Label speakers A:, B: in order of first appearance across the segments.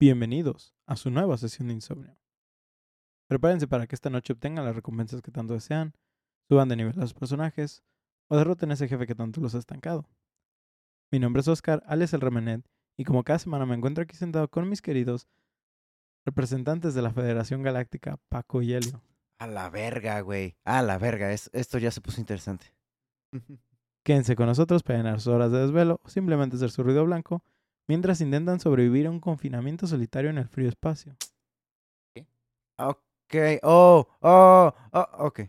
A: Bienvenidos a su nueva sesión de insomnio. Prepárense para que esta noche obtengan las recompensas que tanto desean, suban de nivel a sus personajes o derroten a ese jefe que tanto los ha estancado. Mi nombre es Oscar, alias el Remenet, y como cada semana me encuentro aquí sentado con mis queridos representantes de la Federación Galáctica, Paco y Helio.
B: A la verga, güey. A la verga. Es- esto ya se puso interesante.
A: Quédense con nosotros para llenar sus horas de desvelo o simplemente hacer su ruido blanco mientras intentan sobrevivir a un confinamiento solitario en el frío espacio.
B: Ok. Oh, oh, oh, ok.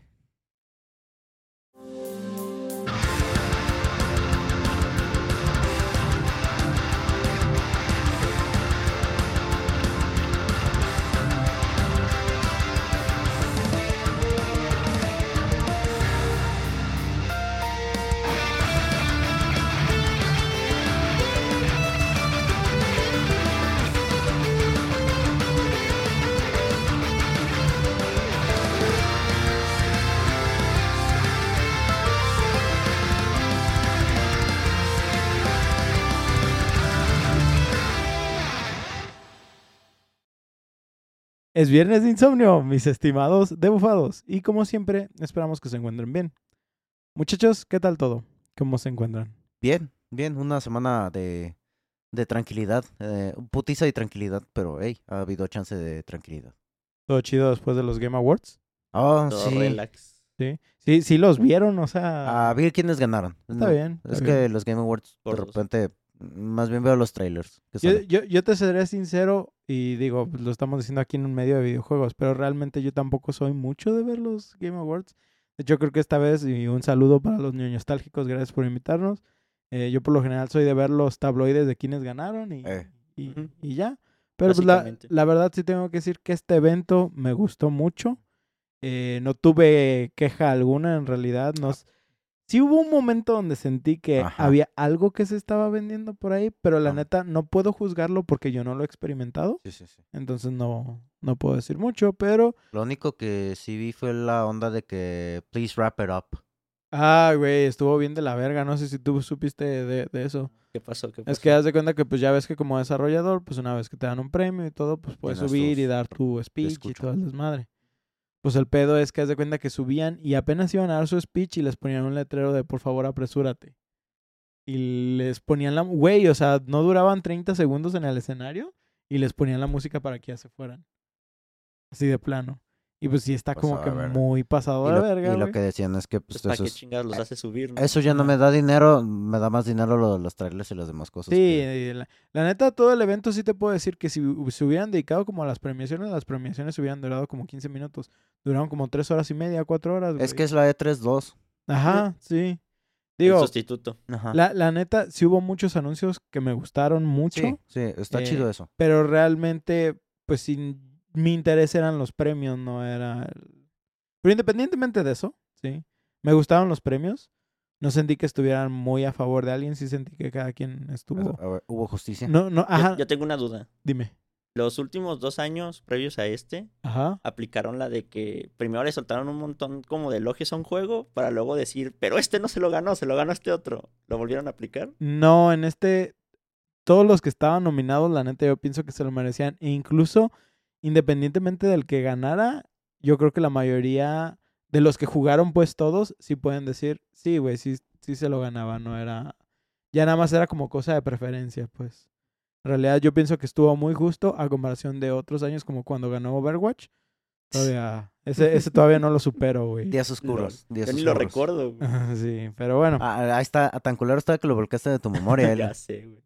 A: Es viernes de insomnio, mis estimados debufados, y como siempre, esperamos que se encuentren bien. Muchachos, ¿qué tal todo? ¿Cómo se encuentran?
B: Bien, bien. Una semana de, de tranquilidad. Eh, putiza y tranquilidad, pero hey, ha habido chance de tranquilidad.
A: ¿Todo chido después de los Game Awards?
B: Oh,
C: Todo
B: sí.
C: relax.
A: Sí, sí, sí los vieron, o sea,
B: A ver quiénes ganaron.
A: está
B: No,
A: bien. está
B: Es
A: bien.
B: que los Game Awards, de repente, más bien veo los trailers. que
A: Yo, yo, yo te seré sincero y digo, pues, lo estamos diciendo aquí en un medio de videojuegos, pero realmente yo tampoco soy mucho de ver los Game Awards. De hecho, creo que esta vez, y un saludo para los niños nostálgicos, gracias por invitarnos. Eh, yo por lo general soy de ver los tabloides de quienes ganaron y,
B: Eh.
A: y,
C: Ujú.
A: y ya. Pero pues, la, la verdad sí tengo que decir que este evento me gustó mucho. Eh, no tuve queja alguna en realidad. No, s- sí hubo un momento donde sentí que
B: Ajá.
A: había algo que se estaba vendiendo por ahí, pero la
B: Ah.
A: neta no puedo juzgarlo porque yo no lo he experimentado.
B: Sí, sí, sí.
A: Entonces no, no puedo decir mucho, pero...
B: Lo único que sí vi fue la onda de que please wrap it up.
A: Ah, güey, estuvo bien de la verga. No sé si tú supiste de, de eso.
C: ¿Qué pasó? ¿Qué pasó?
A: Es que haz de cuenta que pues ya ves que como desarrollador, pues una vez que te dan un premio y todo, pues puedes
B: Tienes
A: subir y dar tu speech y todo el desmadre. Pues el pedo es que haz de cuenta que subían y apenas iban a dar su speech y les ponían un letrero de por favor apresúrate. Y les ponían la... Güey, o sea, no duraban 30 segundos en el escenario y les ponían la música para que ya se fueran. Así de plano. Y pues sí está como que muy pasado
B: Y
A: de
B: lo,
A: verga,
B: y lo que decían es que pues,
C: Pues, ¿Para
B: eso,
C: chingados los hace subir? no?
B: eso ya no me da dinero, me da más dinero lo de los trailers y las demás cosas.
A: Sí,
B: que-
A: eh, la, la neta, todo el evento sí te puedo decir que si se hubieran dedicado como a las premiaciones, las premiaciones hubieran durado como 15 minutos. Duraron como 3 horas y media, 4 horas.
B: Es que es la E E3-2.
A: Ajá, sí.
C: El
A: Digo,
C: sustituto.
B: Ajá.
A: la, la neta, sí hubo muchos anuncios que me gustaron mucho,
B: Sí, sí, está
A: Eh,
B: chido eso.
A: pero realmente, pues sí, mi interés eran los premios, no era... el- Pero independientemente de eso, sí, me gustaron los premios. No sentí que estuvieran muy a favor de alguien, sí sentí que cada quien estuvo...
B: A ver, ¿Hubo justicia?
A: No, no,
C: Yo- Yo, tengo una duda.
A: dime.
C: Los últimos dos años previos a este,
A: Ajá.
C: aplicaron la de que primero le soltaron un montón como de elogios a un juego para luego decir, pero este no se lo ganó, se lo ganó este otro. ¿Lo volvieron a aplicar?
A: No, en este, todos los que estaban nominados, la neta, yo pienso que se lo merecían. E incluso, independientemente del que ganara, yo creo que la mayoría de los que jugaron, pues todos, sí pueden decir, sí, güey, sí, sí se lo ganaba, no era... Ya nada más era como cosa de preferencia, pues. En realidad yo pienso que estuvo muy justo a comparación de otros años como cuando ganó Overwatch. Todavía, ese, ese todavía no lo supero, güey.
B: Días oscuros. días
C: Yo ni lo
B: oscuros.
C: recuerdo. güey.
A: Sí, pero bueno,
B: Ah, ahí está, tan culero está que lo volcaste de tu memoria.
C: Ya sé, güey.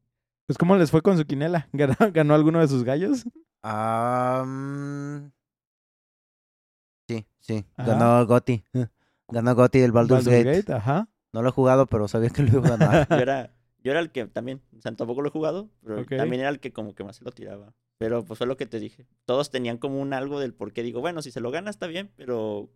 A: pues ¿cómo les fue con su quinela? ¿Ganó, ganó alguno de sus gallos?
B: Ah, mm, sí, sí.
A: Ajá.
B: Ganó Gotti. Ganó Gotti el Baldur's,
A: Baldur's
B: Gate.
A: ajá.
B: No lo he jugado, pero sabía que lo iba a ganar.
C: Yo era, yo era el que también, o sea, tampoco lo he jugado, pero también era el que como que más se lo tiraba. Pero pues fue lo que te dije. Todos tenían como un algo del por qué digo, bueno, si se lo gana está bien, pero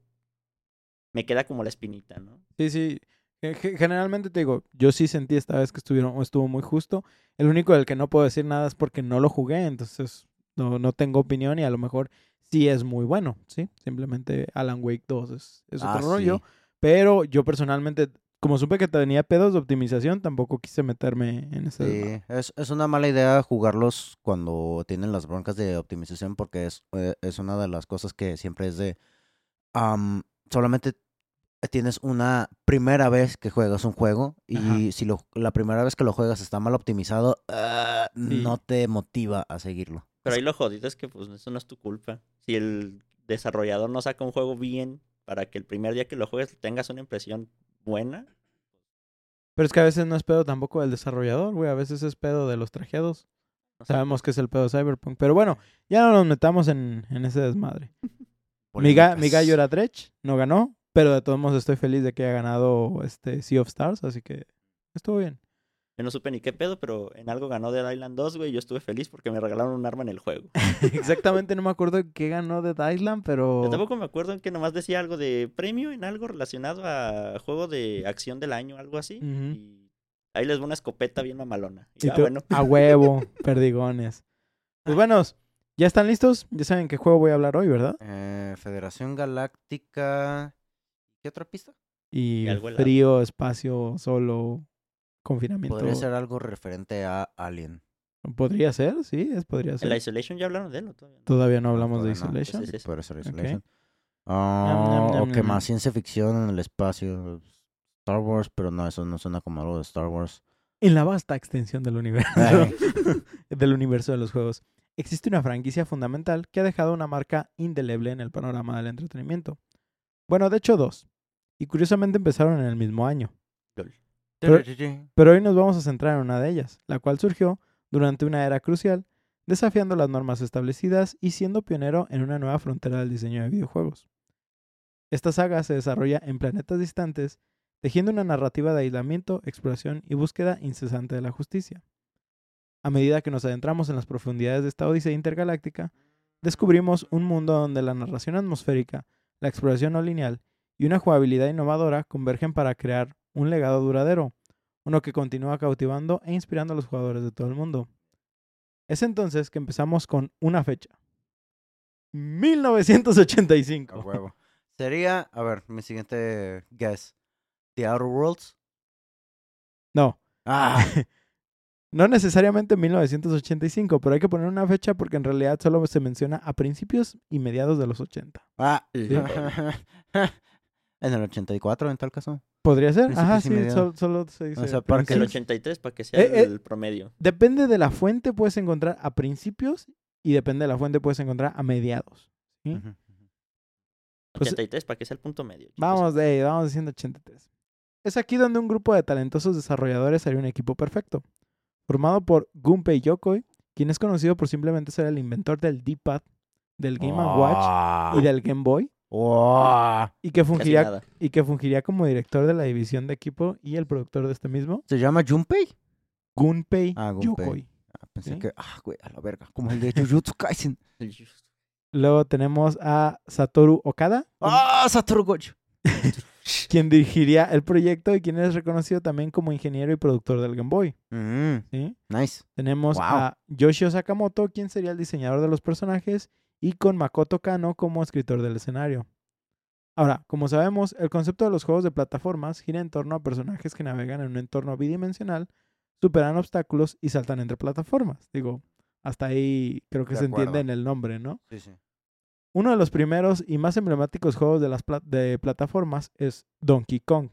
C: me queda como la espinita, ¿no?
A: Sí, sí. Ge- ge- Generalmente te digo, yo sí sentí esta vez que estuvieron, estuvo muy justo. El único del que no puedo decir nada es porque no lo jugué, entonces no, no tengo opinión y a lo mejor sí es muy bueno, ¿sí? Simplemente Alan Wake 2 es, es otro
B: Ah,
A: rollo.
B: sí.
A: Pero yo personalmente como supe que tenía pedos de optimización, tampoco quise meterme en ese.
B: Sí, es, es una mala idea jugarlos cuando tienen las broncas de optimización porque es, eh, es una de las cosas que siempre es de... am, solamente tienes una primera vez que juegas un juego y
A: Ajá.
B: si lo, la primera vez que lo juegas está mal optimizado, ah,
A: Sí.
B: no te motiva a seguirlo.
C: Pero ahí lo jodido es que pues eso no es tu culpa. Si el desarrollador no saca un juego bien para que el primer día que lo juegues tengas una impresión buena,
A: Pero es que a veces no es pedo tampoco del desarrollador, güey. A veces es pedo de los trajeados.
C: no sé.
A: Sabemos que es el pedo de Cyberpunk. Pero bueno, ya no nos metamos en, en ese desmadre. Mi, ga- mi gallo era Dredge, no ganó. Pero de todos modos estoy feliz de que haya ganado este Sea of Stars, así que estuvo bien.
C: Yo no supe ni qué pedo, pero en algo ganó Dead Island 2, güey. Yo estuve feliz porque me regalaron un arma en el juego.
A: Exactamente no me acuerdo qué ganó de Island, pero...
C: Yo tampoco me acuerdo en que nomás decía algo de premio en algo relacionado a juego de acción del año, algo así. Y ahí les va una escopeta bien mamalona. Y,
A: Y
C: ah,
A: tú,
C: bueno.
A: A huevo, perdigones. Pues buenos, ¿ya están listos? Ya saben qué juego voy a hablar hoy, ¿verdad?
B: Eh, Federación Galáctica... ¿Qué otra pista?
A: Y
C: Y
A: frío, espacio, solo, confinamiento.
B: Podría ser algo referente a Alien.
A: Podría ser, sí, es, podría
C: En
A: ser.
C: la Isolation ya hablaron de él, ¿o todavía no?
A: Todavía no hablamos de
B: todavía.
A: Isolation.
C: Es-
B: Podría ser. Isolation. Ah, o que más ciencia ficción en el espacio. Star Wars, pero no, eso no suena como algo de Star Wars.
A: En la vasta extensión del universo, del universo de los juegos, existe una franquicia fundamental que ha dejado una marca indeleble en el panorama del entretenimiento. Bueno, de hecho dos. Y curiosamente empezaron en el mismo año. Pero- Pero hoy nos vamos a centrar en una de ellas, la cual surgió durante una era crucial, desafiando las normas establecidas y siendo pionero en una nueva frontera del diseño de videojuegos. Esta saga se desarrolla en planetas distantes, tejiendo una narrativa de aislamiento, exploración y búsqueda incesante de la justicia. A medida que nos adentramos en las profundidades de esta odisea intergaláctica, descubrimos un mundo donde la narración atmosférica, la exploración no lineal y una jugabilidad innovadora convergen para crear un legado duradero, uno que continúa cautivando e inspirando a los jugadores de todo el mundo. Es entonces que empezamos con una fecha. 1985.
B: A huevo. Sería, a ver, mi siguiente guess. The Outer Worlds.
A: No,
B: Ah,
A: no necesariamente 1985, pero hay que poner una fecha porque en realidad solo se menciona a principios y mediados de los 80.
B: ah.
C: Sí.
B: en el 84 en tal caso.
A: ¿Podría ser? Ajá, sí, sol- solo se dice.
B: sea, para que
C: El
A: principios.
C: 83 para que sea
A: Eh, eh.
C: el promedio.
A: Depende de la fuente, puedes encontrar a principios y depende de la fuente, puedes encontrar a mediados. ¿sí?
B: Ujú, ujú.
A: pues-
C: 83 para que sea el punto medio. chicos.
A: Vamos, de, vamos diciendo 83. Es aquí donde un grupo de talentosos desarrolladores haría un equipo perfecto. Formado por Gunpei Yokoi, quien es conocido por simplemente ser el inventor del D-pad, del Game Watch
B: Ah.
A: y del Game Boy, Y que, fungiría, y que fungiría como director de la división de equipo y el productor de este mismo,
B: ¿Se llama Junpei?
A: Gunpei
B: Ah, Gunpei.
A: Yokoi.
B: Ah, pensé
A: ¿Sí?
B: que, ah, güey, a la verga, como el de Jujutsu Kaisen.
A: Luego tenemos a Satoru Okada,
B: ¡Ah, Satoru Gojo!
A: quien dirigiría el proyecto y quien es reconocido también como ingeniero y productor del Game Boy.
B: Mm,
A: ¿sí?
B: nice.
A: Tenemos
B: Wow.
A: a Yoshio Sakamoto, quien sería el diseñador de los personajes, y con Makoto Kano como escritor del escenario. Ahora, como sabemos, el concepto de los juegos de plataformas gira en torno a personajes que navegan en un entorno bidimensional, superan obstáculos y saltan entre plataformas. Digo, hasta ahí creo que
B: De
A: se entiende en el nombre, ¿no?
B: Sí, sí.
A: Uno de los primeros y más emblemáticos juegos de las pla- de plataformas es Donkey Kong,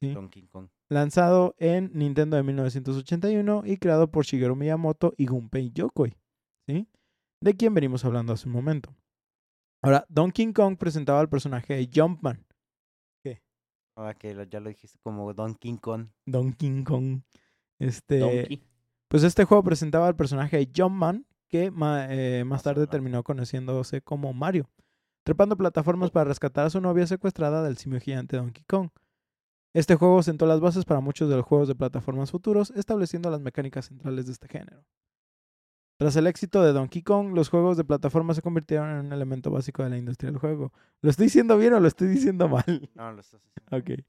A: ¿sí?
B: Donkey Kong.
A: lanzado en Nintendo de 1981 y creado por Shigeru Miyamoto y Gunpei Yokoi, ¿sí? De quien venimos hablando hace un momento. Ahora, Donkey Kong presentaba al personaje de Jumpman,
B: Ahora que lo- ya lo dijiste como Donkey Kong.
A: Donkey Kong. Este,
C: Donkey.
A: Pues este juego presentaba al personaje de Jumpman, que ma- eh, más tarde terminó conociéndose como Mario, trepando plataformas para rescatar a su novia secuestrada del simio gigante Donkey Kong. Este juego sentó las bases para muchos de los juegos de plataformas futuros, estableciendo las mecánicas centrales de este género. Tras el éxito de Donkey Kong, los juegos de plataforma se convirtieron en un elemento básico de la industria del juego. ¿Lo estoy diciendo bien o lo estoy diciendo mal?
B: No, lo estás haciendo.
A: Ok.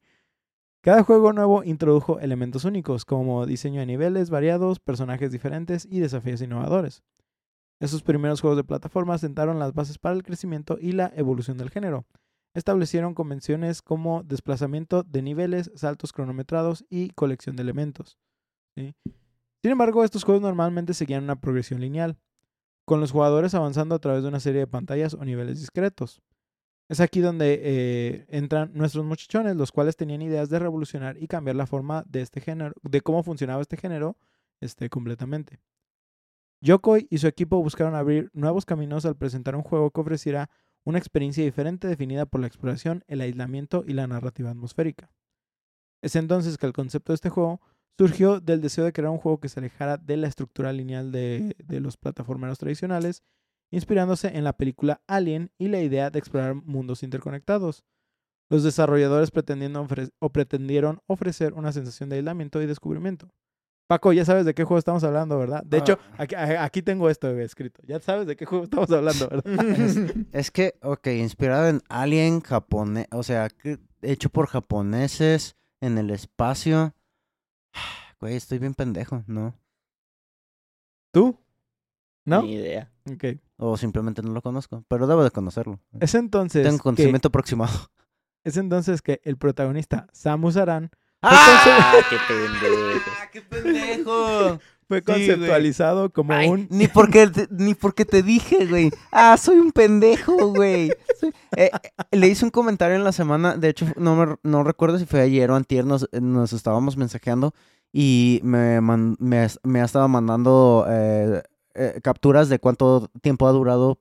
A: Cada juego nuevo introdujo elementos únicos, como diseño de niveles variados, personajes diferentes y desafíos innovadores. Esos primeros juegos de plataforma sentaron las bases para el crecimiento y la evolución del género, establecieron convenciones como desplazamiento de niveles, saltos cronometrados y colección de elementos. ¿sí? Sin embargo, estos juegos normalmente seguían una progresión lineal, con los jugadores avanzando a través de una serie de pantallas o niveles discretos. Es aquí donde eh, entran nuestros muchachones, los cuales tenían ideas de revolucionar y cambiar la forma de este género, de cómo funcionaba este género, este, completamente. Yokoi y su equipo buscaron abrir nuevos caminos al presentar un juego que ofreciera una experiencia diferente definida por la exploración, el aislamiento y la narrativa atmosférica. Es entonces que el concepto de este juego surgió del deseo de crear un juego que se alejara de la estructura lineal de, de los plataformeros tradicionales, inspirándose en la película Alien y la idea de explorar mundos interconectados. Los desarrolladores pretendiendo ofre- o pretendieron ofrecer una sensación de aislamiento y descubrimiento. Paco, ya sabes de qué juego estamos hablando, ¿verdad? De hecho,
B: Ah.
A: aquí, tengo esto escrito. Ya sabes de qué juego estamos hablando, ¿verdad?
B: Es que, ok, inspirado en Alien japonés, o sea, hecho por japoneses en el espacio. Güey, estoy bien pendejo, ¿no?
A: ¿Tú? ¿No?
C: Ni idea.
A: Ok.
B: O simplemente no lo conozco, pero debo de conocerlo.
A: Es entonces,
B: Tengo
A: que,
B: conocimiento aproximado.
A: es entonces que el protagonista, Samus Aran,
C: ¡Ah! ¡Qué pendejo!
B: ¡Qué pendejo!
A: fue
B: Sí,
A: conceptualizado como
B: Ay,
A: un...
B: Ni porque te, ni porque te dije, güey. Ah, soy un pendejo, güey. Soy- eh, eh, le hice un comentario en la semana, de hecho, no, me- no recuerdo si fue ayer o antier, nos, nos estábamos mensajeando y me, man- me, me ha estado mandando eh, eh, capturas de cuánto tiempo ha durado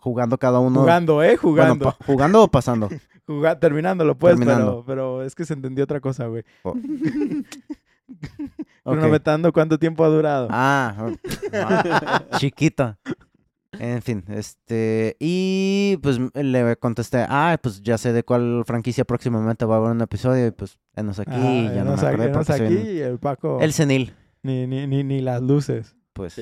B: jugando cada uno.
A: Jugando, ¿eh? Jugando.
B: jugando o pasando.
A: Juga- terminándolo, pues,
B: Terminando.
A: Pero, pero es que se entendió otra cosa, güey.
B: Oh.
A: Cronometrando cuánto tiempo ha durado.
B: Ah, chiquita. En fin, este. Y pues le contesté, ah, pues ya sé de cuál franquicia próximamente va a haber un episodio. Y pues, enos aquí,
A: Ah,
B: ya no me acordé
A: aquí el Paco,
B: El senil,
A: ni, ni, ni, ni las luces.
B: pues.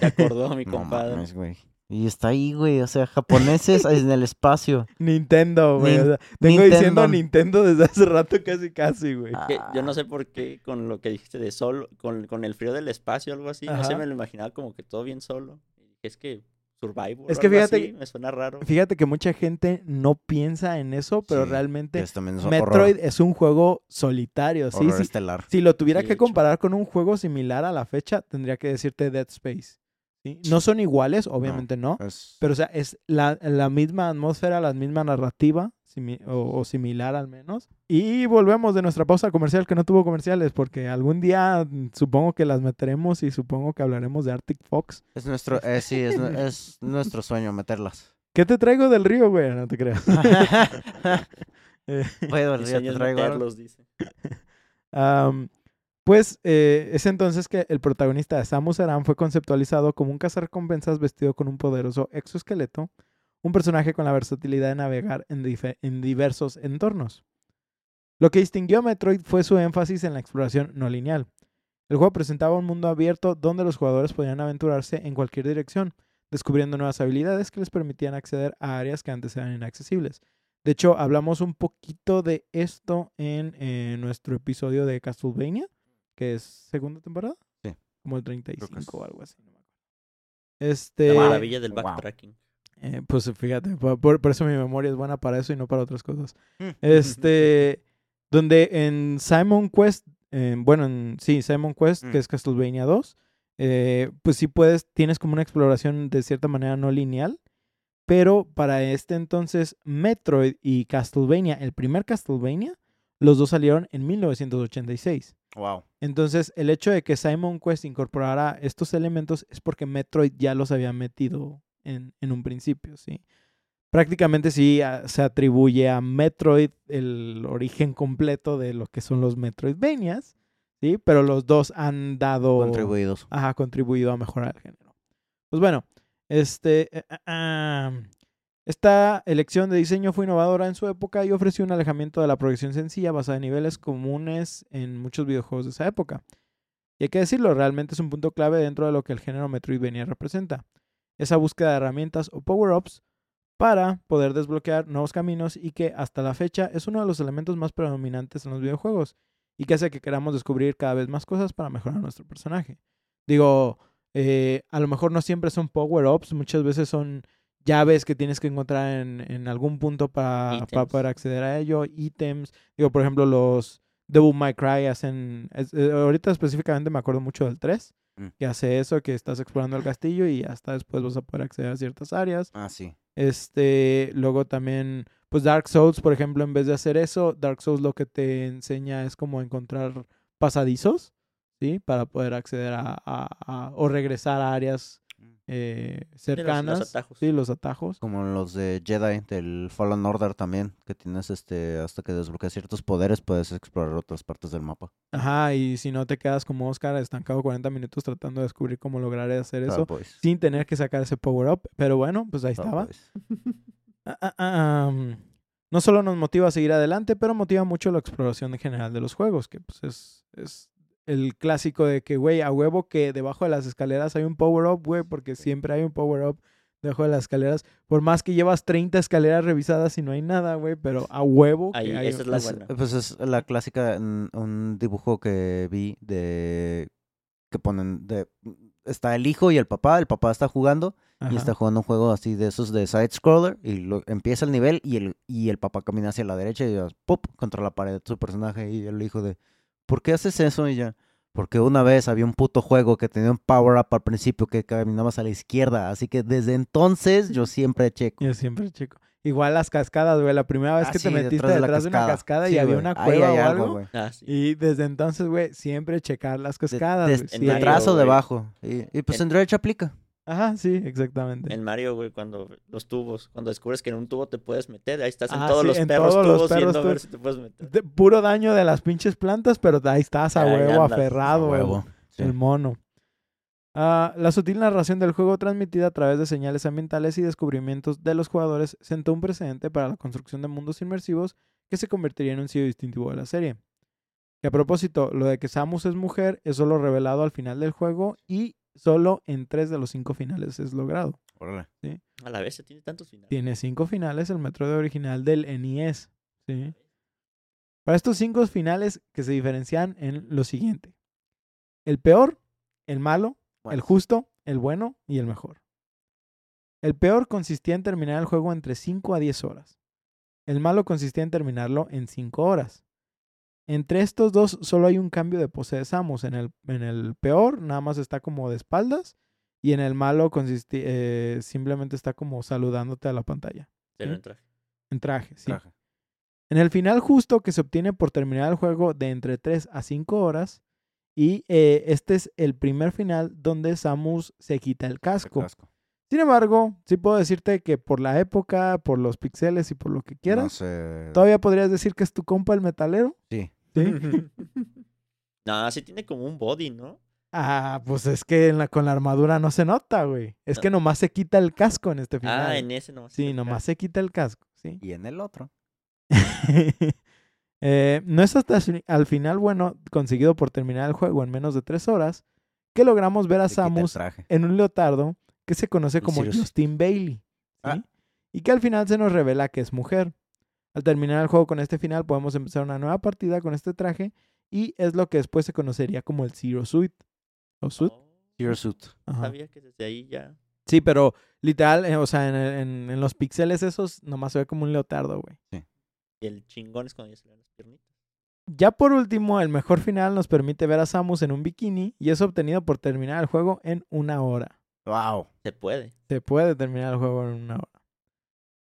C: Se acordó mi
B: No
C: compadre.
B: mames, güey. Y está ahí, güey. O sea, japoneses en el espacio.
A: Nintendo, güey. o
B: Nin-
A: sea, tengo diciendo
B: Nintendo.
A: Desde hace rato casi, casi, güey.
B: Ah.
C: yo no sé por qué con lo que dijiste de solo, con, con el frío del espacio o algo así, no
A: Ajá.
C: sé, me lo imaginaba como que todo bien solo. Es que Survivor.
A: Es que fíjate
C: así,
A: que-
C: me suena raro.
A: Fíjate que mucha gente no piensa en eso, pero
B: Sí,
A: realmente
B: Es
A: Metroid
B: horror,
A: es un juego solitario. Sí,
B: horror
A: sí.
B: estelar.
A: Si lo tuviera
C: Sí,
A: que
C: hecho.
A: comparar con un juego similar a la fecha, tendría que decirte Dead Space. ¿Sí? No son iguales, obviamente no.
B: Es-
A: Pero, o sea, es la, la misma atmósfera, la misma narrativa, simi- o, o similar al menos. Y volvemos de nuestra pausa comercial, que no tuvo comerciales, porque algún día mm, supongo que las meteremos y supongo que hablaremos de Arctic Fox.
B: Es nuestro, eh, sí, es, es nuestro sueño meterlas.
A: ¿Qué te traigo del río, güey? No te creas. Eh,
B: Puedo,
C: sueño
B: te
C: es
B: traigo
C: meterlos, dice.
A: pues eh, es entonces que el protagonista de Samus Aran fue conceptualizado como un cazarrecompensas vestido con un poderoso exoesqueleto, un personaje con la versatilidad de navegar en, diversos entornos. Lo que distinguió a Metroid fue su énfasis en la exploración no lineal. El juego presentaba un mundo abierto donde los jugadores podían aventurarse en cualquier dirección, descubriendo nuevas habilidades que les permitían acceder a áreas que antes eran inaccesibles. De hecho, hablamos un poquito de esto en eh, nuestro episodio de Castlevania, que es segunda temporada.
B: Sí.
A: Como el
B: que
A: 35
B: es-
A: o algo así. No me acuerdo. Este,
C: La maravilla del
B: wow.
C: backtracking.
A: eh, pues fíjate, por, por- eso mi memoria es buena para eso y no para otras cosas.
B: Mm.
A: Este, donde en Simon Quest, eh, bueno, en, sí, Simon Quest,
B: Mm.
A: que es Castlevania 2, eh, pues sí puedes, tienes como una exploración de cierta manera no lineal, pero para este entonces Metroid y Castlevania, el primer Castlevania, los dos salieron en 1986.
B: Wow.
A: Entonces, el hecho de que Simon Quest incorporara estos elementos es porque Metroid ya los había metido en, en un principio, ¿sí? Prácticamente sí a- se atribuye a Metroid el origen completo de lo que son los Metroidvanias, ¿sí? Pero los dos han dado...
B: Contribuidos.
A: Ajá, contribuido a mejorar el género. Pues bueno, este... ah, esta elección de diseño fue innovadora en su época y ofreció un alejamiento de la progresión sencilla basada en niveles comunes en muchos videojuegos de esa época. Y hay que decirlo, realmente es un punto clave dentro de lo que el género Metroidvania representa. Esa búsqueda de herramientas o power-ups para poder desbloquear nuevos caminos y que hasta la fecha es uno de los elementos más predominantes en los videojuegos y que hace que queramos descubrir cada vez más cosas para mejorar nuestro personaje. Digo, eh, a lo mejor no siempre son power-ups, muchas veces son llaves que tienes que encontrar en, en algún punto para, para poder acceder a ello, ítems. Digo, por ejemplo, los Devil May Cry hacen... es- eh, ahorita específicamente me acuerdo mucho del 3,
B: Mm.
A: que hace eso, que estás explorando el castillo y hasta después vas a poder acceder a ciertas áreas.
B: Ah, sí.
A: Este, luego también, pues Dark Souls, por ejemplo, en vez de hacer eso, Dark Souls lo que te enseña es como encontrar pasadizos, ¿sí? Para poder acceder a, a- a- o regresar a áreas eh, cercanas.
C: atajos.
A: Sí, los atajos.
B: Como los de Jedi, del Fallen Order también, que tienes este, hasta que desbloqueas ciertos poderes, puedes explorar otras partes del mapa.
A: Ajá, y si no te quedas como Oscar estancado 40 minutos tratando de descubrir cómo lograr hacer
B: Claro,
A: eso
B: pues.
A: sin tener que sacar ese power up. Pero bueno, pues ahí
B: Claro,
A: estaba.
B: pues.
A: Ah, ah, ah, um, no solo nos motiva a seguir adelante, pero motiva mucho la exploración en general de los juegos, que pues es, es el clásico de que, güey, a huevo que debajo de las escaleras hay un power-up, güey, porque siempre hay un power-up debajo de las escaleras. Por más que llevas 30 escaleras revisadas y no hay nada, güey, pero a huevo que
C: Ahí,
A: hay...
C: esa es la buena.
B: Pues es la clásica, un dibujo que vi de que ponen de está el hijo y el papá, el papá está jugando y está jugando un juego así de esos de side scroller y lo, empieza el nivel y el y el papá camina hacia la derecha y ya, ¡pop! contra la pared de su personaje y el hijo de ¿Por qué haces eso? Y ya porque una vez había un puto juego que tenía un power up al principio que caminabas a la izquierda, así que desde entonces yo siempre checo.
A: Yo siempre, chico. Igual las cascadas, güey. La primera vez
B: Ah,
A: que te metiste
B: detrás de la
A: detrás de una
B: cascada. Sí,
A: y había
B: güey.
A: una
B: Ahí
A: cueva
B: hay
A: o
B: algo.
C: Ah, sí.
A: Y desde entonces, güey, siempre checar las cascadas.
B: de-
C: en
B: detrás o
C: güey.
B: debajo. Y, y pues
C: En-
B: en Dredge aplica.
A: Ajá, sí, exactamente.
C: En Mario, güey, cuando los tubos, cuando descubres que en un tubo te puedes meter, ahí estás en
A: Ah,
C: todos
A: sí,
C: los
A: en
C: perros
A: todos los
C: tubos
A: perros
C: viendo a ver si te puedes meter.
A: De- puro daño de las pinches plantas, pero ahí estás a
C: Ahí
A: huevo,
C: andas,
A: aferrado,
B: A huevo. Sí.
A: El mono. Ah, la sutil narración del juego transmitida a través de señales ambientales y descubrimientos de los jugadores sentó un precedente para la construcción de mundos inmersivos que se convertiría en un sello distintivo de la serie. Que a propósito, lo de que Samus es mujer es solo revelado al final del juego y solo en tres de los cinco finales es logrado.
B: Órale.
C: A la vez se tiene tantos finales.
A: Tiene cinco finales el Metroid original del NES. ¿sí? Para estos cinco finales que se diferencian en lo siguiente. El peor, el malo, el justo, el bueno y el mejor. El peor consistía en terminar el juego entre 5 a 10 horas. El malo consistía en terminarlo en 5 horas. Entre estos dos solo hay un cambio de pose de Samus. En el, en el peor nada más está como de espaldas y en el malo consisti- eh, simplemente está como saludándote a la pantalla.
C: Pero
A: ¿sí?
C: en traje.
A: En traje, sí.
B: traje.
A: En el final justo que se obtiene por terminar el juego de entre 3 a 5 horas. Y eh, este es el primer final donde Samus se quita el
B: El
A: casco. Sin embargo, sí puedo decirte que por la época, por los pixeles y por lo que
B: No
A: quieras,
B: sé.
A: todavía podrías decir que es tu compa el metalero.
B: Sí.
A: ¿Sí?
C: no, sí tiene como un body, ¿no?
A: ah, pues es que en la- con la armadura no se nota, güey. Es que nomás se quita el casco en este final.
C: Ah, en ese nomás.
A: Sí,
C: está
A: nomás se quita el casco, ¿sí?
B: Y en el otro.
A: Eh, no es hasta al final, bueno, conseguido por terminar el juego en menos de tres horas, que logramos ver a
B: Se
A: Samus en un leotardo que se conoce como. Justin Bailey. ¿sí?
B: Ah.
A: Y que al final se nos revela que es mujer. Al terminar el juego con este final, podemos empezar una nueva partida con este traje y es lo que después se conocería como el Zero Suit. ¿O Suit?
C: Oh,
B: Hero Suit.
A: Ajá.
C: sabía que desde ahí ya.
A: Sí, pero literal, eh, o sea, en, en- en los pixeles esos nomás se ve como un leotardo, güey.
C: Y el chingón es cuando ya se le dan las piernitas.
A: Ya por último, el mejor final nos permite ver a Samus en un bikini y es obtenido por terminar el juego en una hora.
B: Wow.
C: Se puede.
A: Se puede terminar el juego en una hora.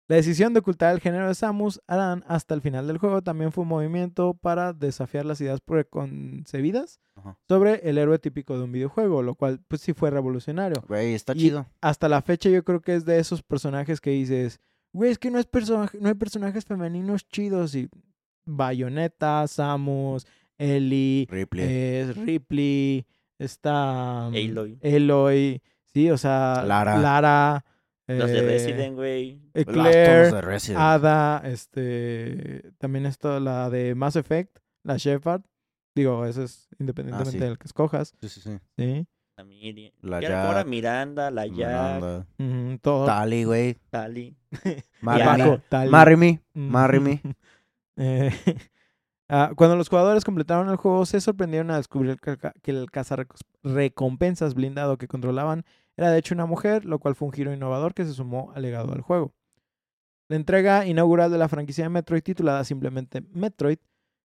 A: La decisión de ocultar el género de Samus Aran hasta el final del juego también fue un movimiento para desafiar las ideas preconcebidas
B: Ajá.
A: sobre el héroe típico de un videojuego, lo cual pues sí fue revolucionario.
B: Güey, está
A: Y-
B: chido.
A: Hasta la fecha yo creo que es de esos personajes que dices, güey, es que no, es personaje, no hay personajes femeninos chidos y Bayonetta, Samus, Ellie,
B: Ripley.
A: es Ripley, está um,
C: Aloy.
A: Aloy, sí, o sea,
B: Lara.
C: Las de
A: eh,
C: Resident, güey.
A: eh,
B: tomas
A: Claire,
B: de Resident.
A: Ada, este, también está la de Mass Effect, la Shepard. Digo, eso es independientemente
B: sí.
A: del que escojas,
B: Sí, sí, sí.
A: ¿sí?
C: La.
B: Jack,
C: Miranda, la Jack,
B: Miranda.
A: Ujú, todo.
B: Tali, güey.
C: Tali.
B: Marry me. Marry me.
A: Ujú.
B: Marry me.
A: Eh, ah, cuando los jugadores completaron el juego, se sorprendieron a descubrir que el, ca- que el cazarrecompensas blindado que controlaban era de hecho una mujer, lo cual fue un giro innovador que se sumó al legado del juego. La entrega inaugural de la franquicia de Metroid, titulada simplemente Metroid,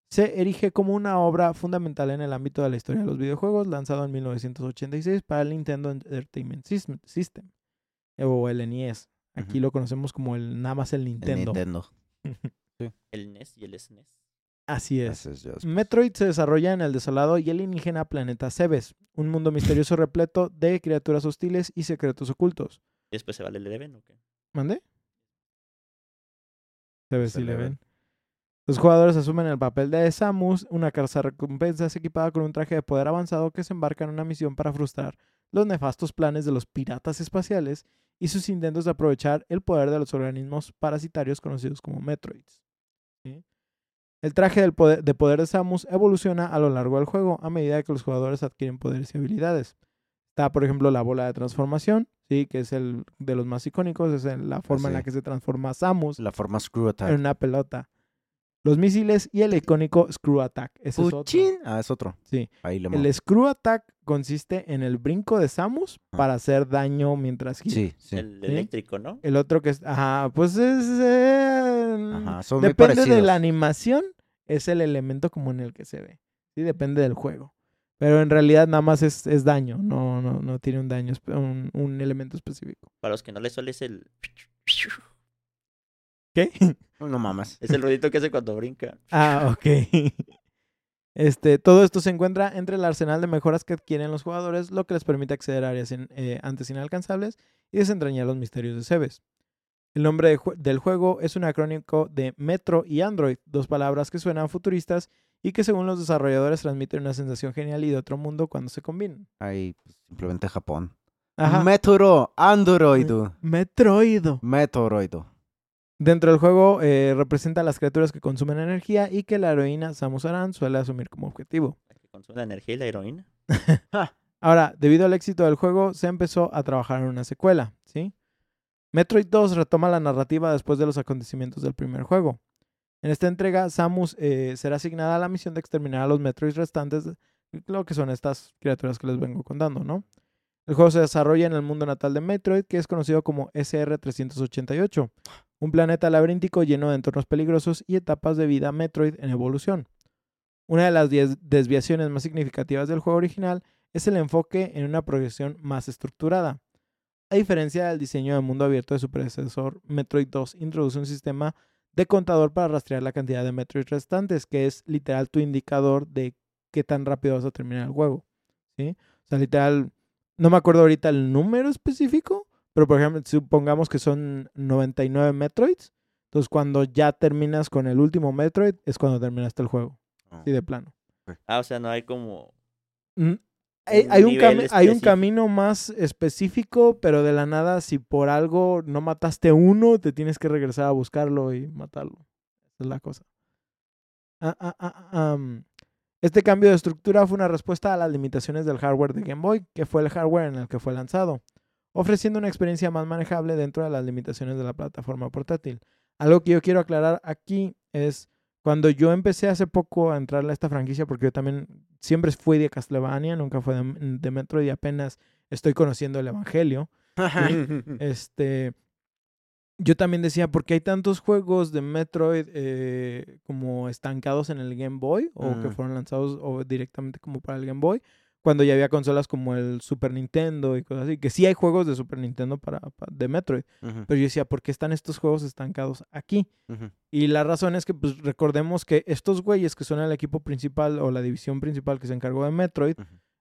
A: se erige como una obra fundamental en el ámbito de la historia de los videojuegos, lanzado en 1986 para el Nintendo Entertainment System, o el NES. Aquí lo conocemos como el nada más el
B: El
A: Nintendo.
B: Nintendo.
C: El NES y el SNES.
A: Así es.
B: Ese es just-
A: Metroid se desarrolla en el desolado y alienígena planeta Cebes, un mundo misterioso repleto de criaturas hostiles y secretos ocultos.
C: ¿Y después se vale el Eleven o qué?
A: ¿Mande? Cebes
B: Se le
A: Eleven.
B: ven.
A: Los jugadores asumen el papel de Samus, una carza recompensas equipada con un traje de poder avanzado que se embarca en una misión para frustrar los nefastos planes de los piratas espaciales y sus intentos de aprovechar el poder de los organismos parasitarios conocidos como Metroids. El traje del poder, de poder de Samus evoluciona a lo largo del juego a medida que los jugadores adquieren poderes y habilidades. Está, por ejemplo, la bola de transformación, ¿sí? que es el de los más icónicos, es la forma en la que se transforma Samus
B: La forma Screw Attack.
A: en una pelota. Los misiles y el icónico Screw Attack. Ese es otro.
B: Puchín. Ah, es otro.
A: Sí.
B: Ahí le
A: El Screw Attack consiste en el brinco de Samus
B: Ah.
A: para hacer daño mientras gira.
B: Sí, sí.
C: El
A: ¿Sí?
C: eléctrico, ¿no?
A: El otro que es. Ajá, pues es. eh,
B: Ajá, son muy
A: depende de la animación, es el elemento como en el que se ve. Sí, depende del juego. Pero en realidad nada más es, es daño, no, no, no tiene un daño, un, un elemento específico.
C: Para los que no les suele es el...
A: ¿Qué?
B: No mames.
C: Es el ruidito que hace cuando brinca.
A: Ah, ok. Este, todo esto se encuentra entre el arsenal de mejoras que adquieren los jugadores, lo que les permite acceder a áreas in- eh, antes inalcanzables y desentrañar los misterios de Cebes. El nombre de del juego es un acrónico de Metro y Android, dos palabras que suenan futuristas y que según los desarrolladores transmiten una sensación genial y de otro mundo cuando se combinan.
B: Ahí pues, simplemente Japón.
A: Ajá.
B: Metro, Android.
A: Metroid.
B: Metoroid.
A: Dentro del juego eh, representa a las criaturas que consumen energía y que la heroína Samus Aran suele asumir como objetivo.
C: La que consume la energía y la heroína.
A: Ahora, debido al éxito del juego, se empezó a trabajar en una secuela, ¿sí? Metroid 2 retoma la narrativa después de los acontecimientos del primer juego. En esta entrega, Samus eh, será asignada a la misión de exterminar a los Metroids restantes, lo que son estas criaturas que les vengo contando, ¿no? El juego se desarrolla en el mundo natal de Metroid, que es conocido como SR-388, un planeta laberíntico lleno de entornos peligrosos y etapas de vida Metroid en evolución. Una de las desviaciones más significativas del juego original es el enfoque en una progresión más estructurada. A diferencia del diseño de mundo abierto de su predecesor, Metroid 2 introduce un sistema de contador para rastrear la cantidad de Metroid restantes, que es literal tu indicador de qué tan rápido vas a terminar el juego. O sea, literal, no me acuerdo ahorita el número específico, pero por ejemplo, supongamos que son 99 Metroids. Entonces, cuando ya terminas con el último Metroid, es cuando terminaste el juego. Sí, de plano.
C: Ah, o sea, no hay como...
A: Mm, Hay,
C: Un
A: hay un, hay camino más específico, pero de la nada, si por algo no mataste uno, te tienes que regresar a buscarlo y matarlo. Esa es la cosa. Ah, ah, ah, ah. Este cambio de estructura fue una respuesta a las limitaciones del hardware de Game Boy, que fue el hardware en el que fue lanzado, ofreciendo una experiencia más manejable dentro de las limitaciones de la plataforma portátil. Algo que yo quiero aclarar aquí es cuando yo empecé hace poco a entrar a esta franquicia, porque yo también siempre fui de Castlevania, nunca fue de, de Metroid y apenas estoy conociendo el Evangelio. Este, yo también decía, ¿por qué hay tantos juegos de Metroid eh, como estancados en el Game Boy o que
B: Mm.
A: fueron lanzados o directamente como para el Game Boy? Cuando ya había consolas como el Super Nintendo y cosas así, que sí hay juegos de Super Nintendo para, pa- de Metroid, pero yo decía, ¿por qué están estos juegos estancados aquí? Y la razón es que, pues, recordemos que estos güeyes que son el equipo principal o la división principal que se encargó de Metroid,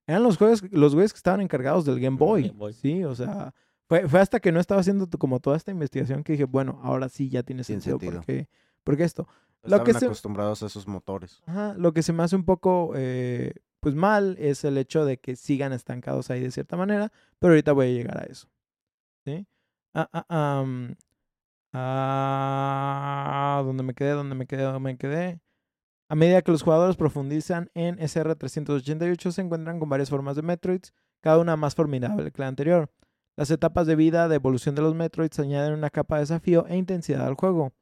A: eran los juegos, los güeyes que estaban encargados del Game Boy.
C: Game Boy.
A: Sí, o sea, fue, fue hasta que no estaba haciendo como toda esta investigación que dije, bueno, ahora sí ya tiene sentido.
B: sentido.
A: Porque, porque esto. Lo
B: Estaban
A: se-
B: acostumbrados a esos motores.
A: Ajá, lo que se me hace un poco, eh, pues mal, es el hecho de que sigan estancados ahí de cierta manera, pero ahorita voy a llegar a eso. ¿Sí? Ah, ah, am, ah, ¿dónde me quedé? ¿Dónde me quedé? ¿Dónde me quedé? A medida que los jugadores profundizan en SR388, se encuentran con varias formas de Metroids, cada una más formidable que la anterior. Las etapas de vida de evolución de los Metroids añaden una capa de desafío e intensidad al juego.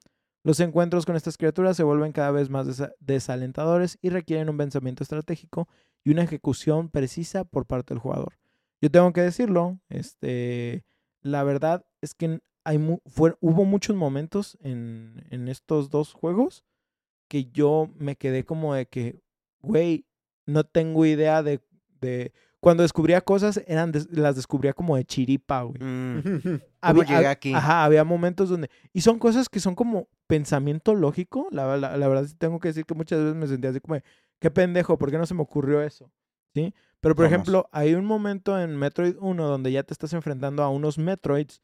A: Los encuentros con estas criaturas se vuelven cada vez más desa- desalentadores y requieren un pensamiento estratégico y una ejecución precisa por parte del jugador. Yo tengo que decirlo, este, la verdad es que hay fue- hubo muchos momentos en, en estos dos juegos que yo me quedé como de que, güey, no tengo idea de, de... Cuando descubría cosas, eran des- las descubría como de chiripa, güey.
B: Mm, ¿Cómo
A: Había-
B: llegué
A: hab-
B: aquí?
A: Ajá, había momentos donde... Y son cosas que son como pensamiento lógico. La, la, la verdad sí tengo que decir que muchas veces me sentía así como, de, qué pendejo, ¿por qué no se me ocurrió eso? ¿Sí? Pero, por
B: Vamos.
A: ejemplo, hay un momento en Metroid 1 donde ya te estás enfrentando a unos Metroids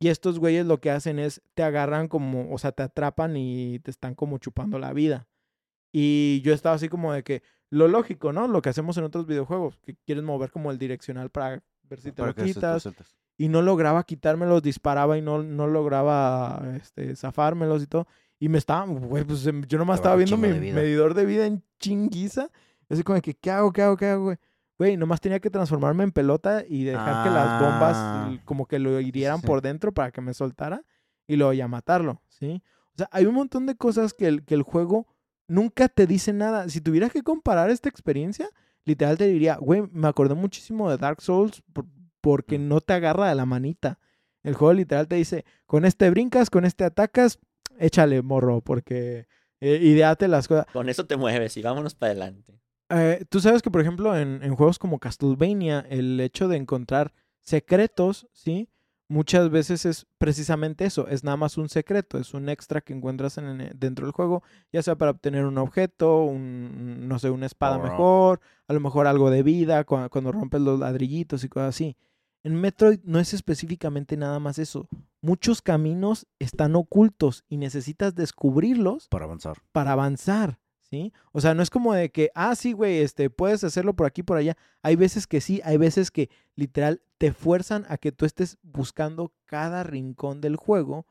A: y estos güeyes lo que hacen es te agarran como, o sea, te atrapan y te están como chupando la vida. Y yo estaba así como de que lo lógico, ¿no? Lo que hacemos en otros videojuegos, que quieres mover como el direccional para ver si te lo
B: te
A: quitas y no lograba quitármelos, disparaba y no, no lograba este, zafármelos y todo. Y me estaba, güey, pues em, yo nomás estaba viendo mi
B: de
A: medidor de vida en chinguiza. Así como que, ¿qué hago, qué hago, qué hago, güey? Güey, nomás tenía que transformarme en pelota y dejar que las bombas
B: Ah.
A: como que lo hirieran
B: sí.
A: por dentro para que me soltara y luego ya matarlo, ¿sí? O sea, hay un montón de cosas que el, que el juego nunca te dice nada. Si tuvieras que comparar esta experiencia, literal te diría, güey, me acordé muchísimo de Dark Souls por- porque no te agarra de la manita. El juego literal te dice, con este brincas, con este atacas, échale morro, porque eh, ideate las cosas.
C: Con eso te mueves y vámonos para adelante.
A: Eh, Tú sabes que, por ejemplo, en, en juegos como Castlevania, el hecho de encontrar secretos, ¿sí? Muchas veces es precisamente eso, es nada más un secreto, es un extra que encuentras en, en- dentro del juego, ya sea para obtener un objeto, un, no sé, una espada mejor, a lo mejor algo de vida, cua- cuando, rompes los ladrillitos y cosas así. En Metroid no es específicamente nada más eso. Muchos caminos están ocultos y necesitas descubrirlos
B: Para avanzar.
A: para avanzar, ¿sí? O sea, no es como de que, ah, sí, güey, este, puedes hacerlo por aquí, por allá. Hay veces que sí, hay veces que literal te fuerzan a que tú estés buscando cada rincón del juego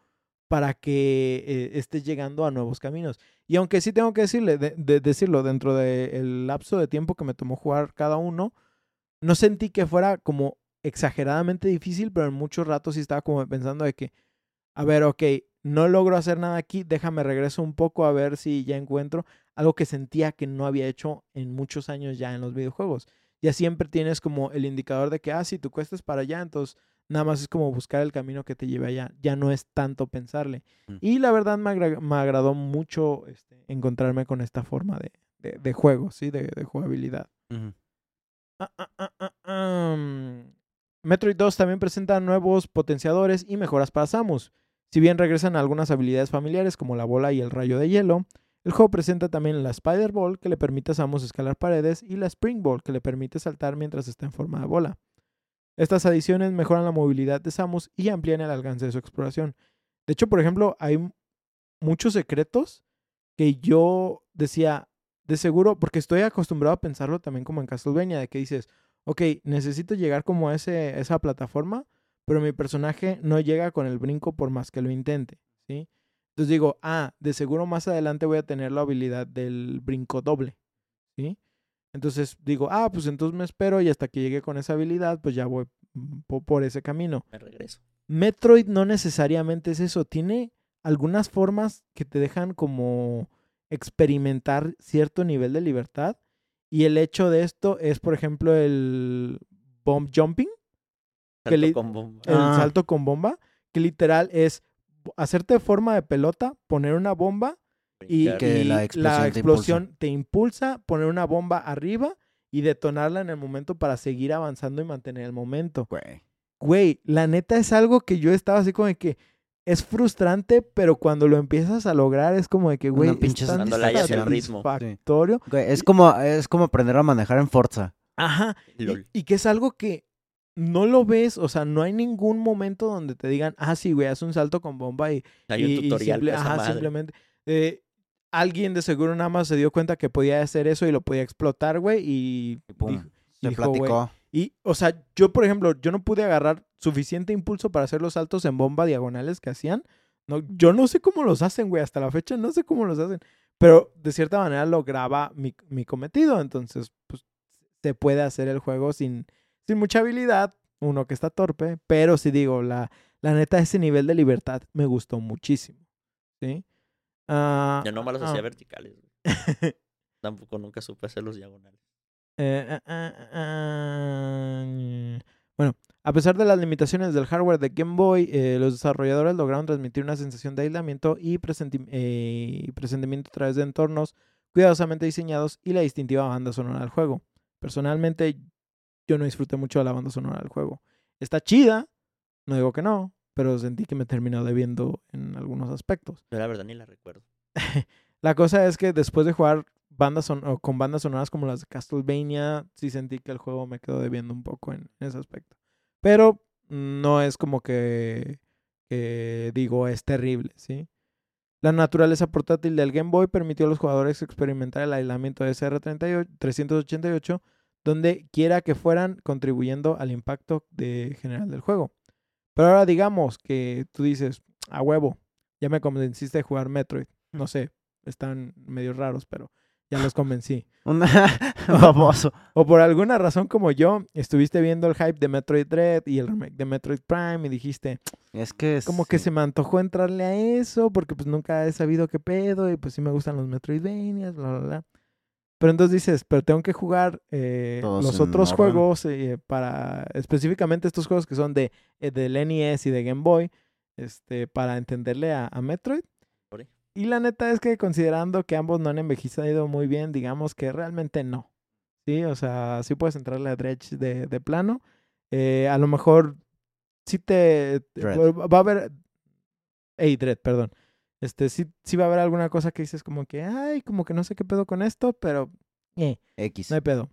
A: para que eh, estés llegando a nuevos caminos. Y aunque sí tengo que decirle, de- de- decirlo, dentro del lapso de tiempo que me tomó jugar cada uno, no sentí que fuera como exageradamente difícil, pero en muchos ratos sí estaba como pensando de que, a ver, ok, no logro hacer nada aquí, déjame regreso un poco a ver si ya encuentro algo que sentía que no había hecho en muchos años ya en los videojuegos. Ya siempre tienes como el indicador de que, ah, si tu cuesta es para allá, entonces nada más es como buscar el camino que te lleve allá. Ya no es tanto pensarle.
B: Mm.
A: Y la verdad me, agra- me agradó mucho este, encontrarme con esta forma de, de, de juego, ¿sí? De, de jugabilidad. Ah, ah, ah, ah, ah, mm. Metroid 2 también presenta nuevos potenciadores y mejoras para Samus. Si bien regresan algunas habilidades familiares como la bola y el rayo de hielo, el juego presenta también la Spider Ball que le permite a Samus escalar paredes y la Spring Ball que le permite saltar mientras está en forma de bola. Estas adiciones mejoran la movilidad de Samus y amplían el alcance de su exploración. De hecho, por ejemplo, hay muchos secretos que yo decía, de seguro, porque estoy acostumbrado a pensarlo también como en Castlevania, de que dices, ok, necesito llegar como a ese, esa plataforma, pero mi personaje no llega con el brinco por más que lo intente, ¿sí? Entonces digo, ah, de seguro más adelante voy a tener la habilidad del brinco doble, ¿sí? Entonces digo, ah, pues entonces me espero y hasta que llegue con esa habilidad, pues ya voy mm, po- por ese camino.
C: Me regreso.
A: Metroid no necesariamente es eso. Tiene algunas formas que te dejan como experimentar cierto nivel de libertad. Y el hecho de esto es, por ejemplo, el bomb jumping,
C: Salto con bomba.
A: el
B: Ah.
A: salto con bomba, que literal es hacerte forma de pelota, poner una bomba y.
B: Que
A: y
B: la
A: la
B: explosión te
A: te, impulsa. poner una bomba arriba y detonarla en el momento para seguir avanzando y mantener el momento.
B: Güey.
A: Güey, la neta es algo que yo estaba así como de que es frustrante, pero cuando lo empiezas a lograr es como de que, güey, es tan satisfactorio.
B: Güey, Es como, es como aprender a manejar en Forza.
A: Ajá. Y, que es algo que no lo ves, o sea, no hay ningún momento donde te digan, ah, sí, güey, haz un salto con bomba y,
C: Hay un
A: y-
C: tutorial
A: simple- ajá,
C: madre.
A: simplemente. eh, alguien de seguro nada más se dio cuenta que podía hacer eso y lo podía explotar, güey, y,
B: Y pum.
A: dijo-
B: Se
A: dijo, güey,
B: platicó.
A: Y, o sea, yo, por ejemplo, yo no pude agarrar suficiente impulso para hacer los saltos en bomba diagonales que hacían. No, yo no sé cómo los hacen, güey. Hasta la fecha no sé cómo los hacen. Pero de cierta manera lograba mi, mi cometido. Entonces, pues, se puede hacer el juego sin, sin mucha habilidad. Uno que está torpe. Pero sí digo, la, la neta, ese nivel de libertad me gustó muchísimo. ¿Sí? Ah,
C: Yo nomás los
A: ah,
C: hacía verticales. güey. Tampoco nunca supe hacer los diagonales.
A: Eh, ah, ah, ah, A pesar de las limitaciones del hardware de Game Boy, eh, los desarrolladores lograron transmitir una sensación de aislamiento y eh, presentimiento a través de entornos cuidadosamente diseñados y la distintiva banda sonora del juego. Personalmente, yo no disfruté mucho de la banda sonora del juego. Está chida, no digo que no, pero sentí que me terminó debiendo en algunos aspectos.
C: Yo la verdad ni la recuerdo.
A: La cosa es que después de jugar bandas son- con bandas sonoras como las de Castlevania, sí sentí que el juego me quedó debiendo un poco en ese aspecto. Pero no es como que, que digo es terrible, ¿sí? La naturaleza portátil del Game Boy permitió a los jugadores experimentar el aislamiento de SR388, donde quiera que fueran, contribuyendo al impacto de, general del juego. Pero ahora digamos que tú dices, a huevo, ya me convenciste de jugar Metroid. No sé, están medio raros, pero ya los convencí. O por alguna razón como yo, estuviste viendo el hype de Metroid Dread y el remake de Metroid Prime y dijiste,
B: Es que es
A: como que se me antojó entrarle a eso porque pues nunca he sabido qué pedo y pues sí me gustan los Metroidvanias, bla, bla, bla. Pero entonces dices, pero tengo que jugar eh, los otros juegos eh, para, específicamente estos juegos que son de eh, del NES y de Game Boy, este, para entenderle a, a Metroid.
C: Ore.
A: Y la neta es que considerando que ambos no han envejecido muy bien, digamos que realmente no. Sí, o sea, sí puedes entrarle a Dredge de, de plano. Eh, a lo mejor sí te... Va a haber... Ey, Dread, perdón. Este, sí, sí va a haber alguna cosa que dices como que, ay, como que no sé qué pedo con esto, pero... Eh,
B: X.
A: no hay pedo.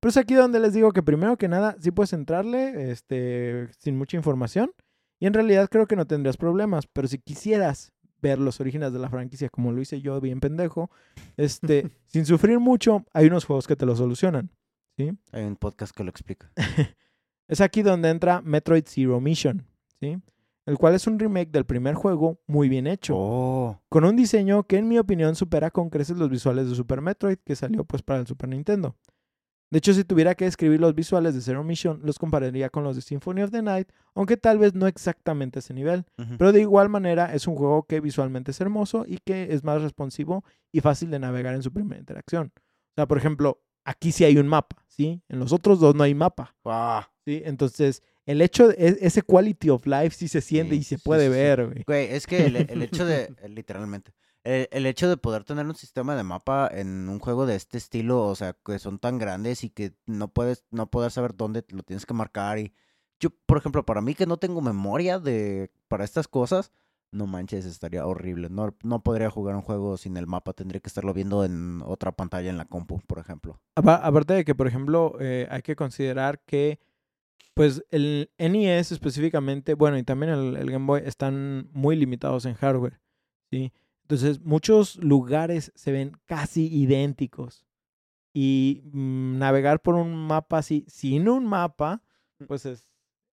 A: Pero es aquí donde les digo que primero que nada, sí puedes entrarle este, sin mucha información. Y en realidad creo que no tendrías problemas. Pero si quisieras ver los orígenes de la franquicia como lo hice yo, bien pendejo, este, sin sufrir mucho, hay unos juegos que te lo solucionan. ¿sí?
B: Hay un podcast que lo explica.
A: Es aquí donde entra Metroid Zero Mission, ¿sí? El cual es un remake del primer juego muy bien hecho
B: Oh.
A: con un diseño que en mi opinión supera con creces los visuales de Super Metroid que salió pues para el Super Nintendo. De hecho, si tuviera que describir los visuales de Zero Mission, los compararía con los de Symphony of the Night, aunque tal vez no exactamente a ese nivel. Pero de igual manera es un juego que visualmente es hermoso y que es más responsivo y fácil de navegar en su primera interacción. O sea, por ejemplo, aquí sí hay un mapa, ¿sí? En los otros dos no hay mapa,
B: Ah,
A: ¿sí? Entonces, el hecho de e- ese quality of life sí se siente
B: Sí,
A: y se
B: sí,
A: puede
B: sí,
A: ver, güey.
B: Güey, es que el, el hecho de, literalmente, el, el hecho de poder tener un sistema de mapa en un juego de este estilo, o sea, que son tan grandes y que no puedes, no poder saber dónde lo tienes que marcar y yo, por ejemplo, para mí que no tengo memoria de, para estas cosas, no manches, estaría horrible. No, no podría jugar un juego sin el mapa, tendría que estarlo viendo en otra pantalla en la compu, por ejemplo.
A: Apa- Aparte de que, por ejemplo, eh, hay que considerar que, pues, el NES específicamente, bueno, y también el, el Game Boy están muy limitados en hardware, ¿sí? Entonces, muchos lugares se ven casi idénticos. Y mm, navegar por un mapa así, sin un mapa, pues es,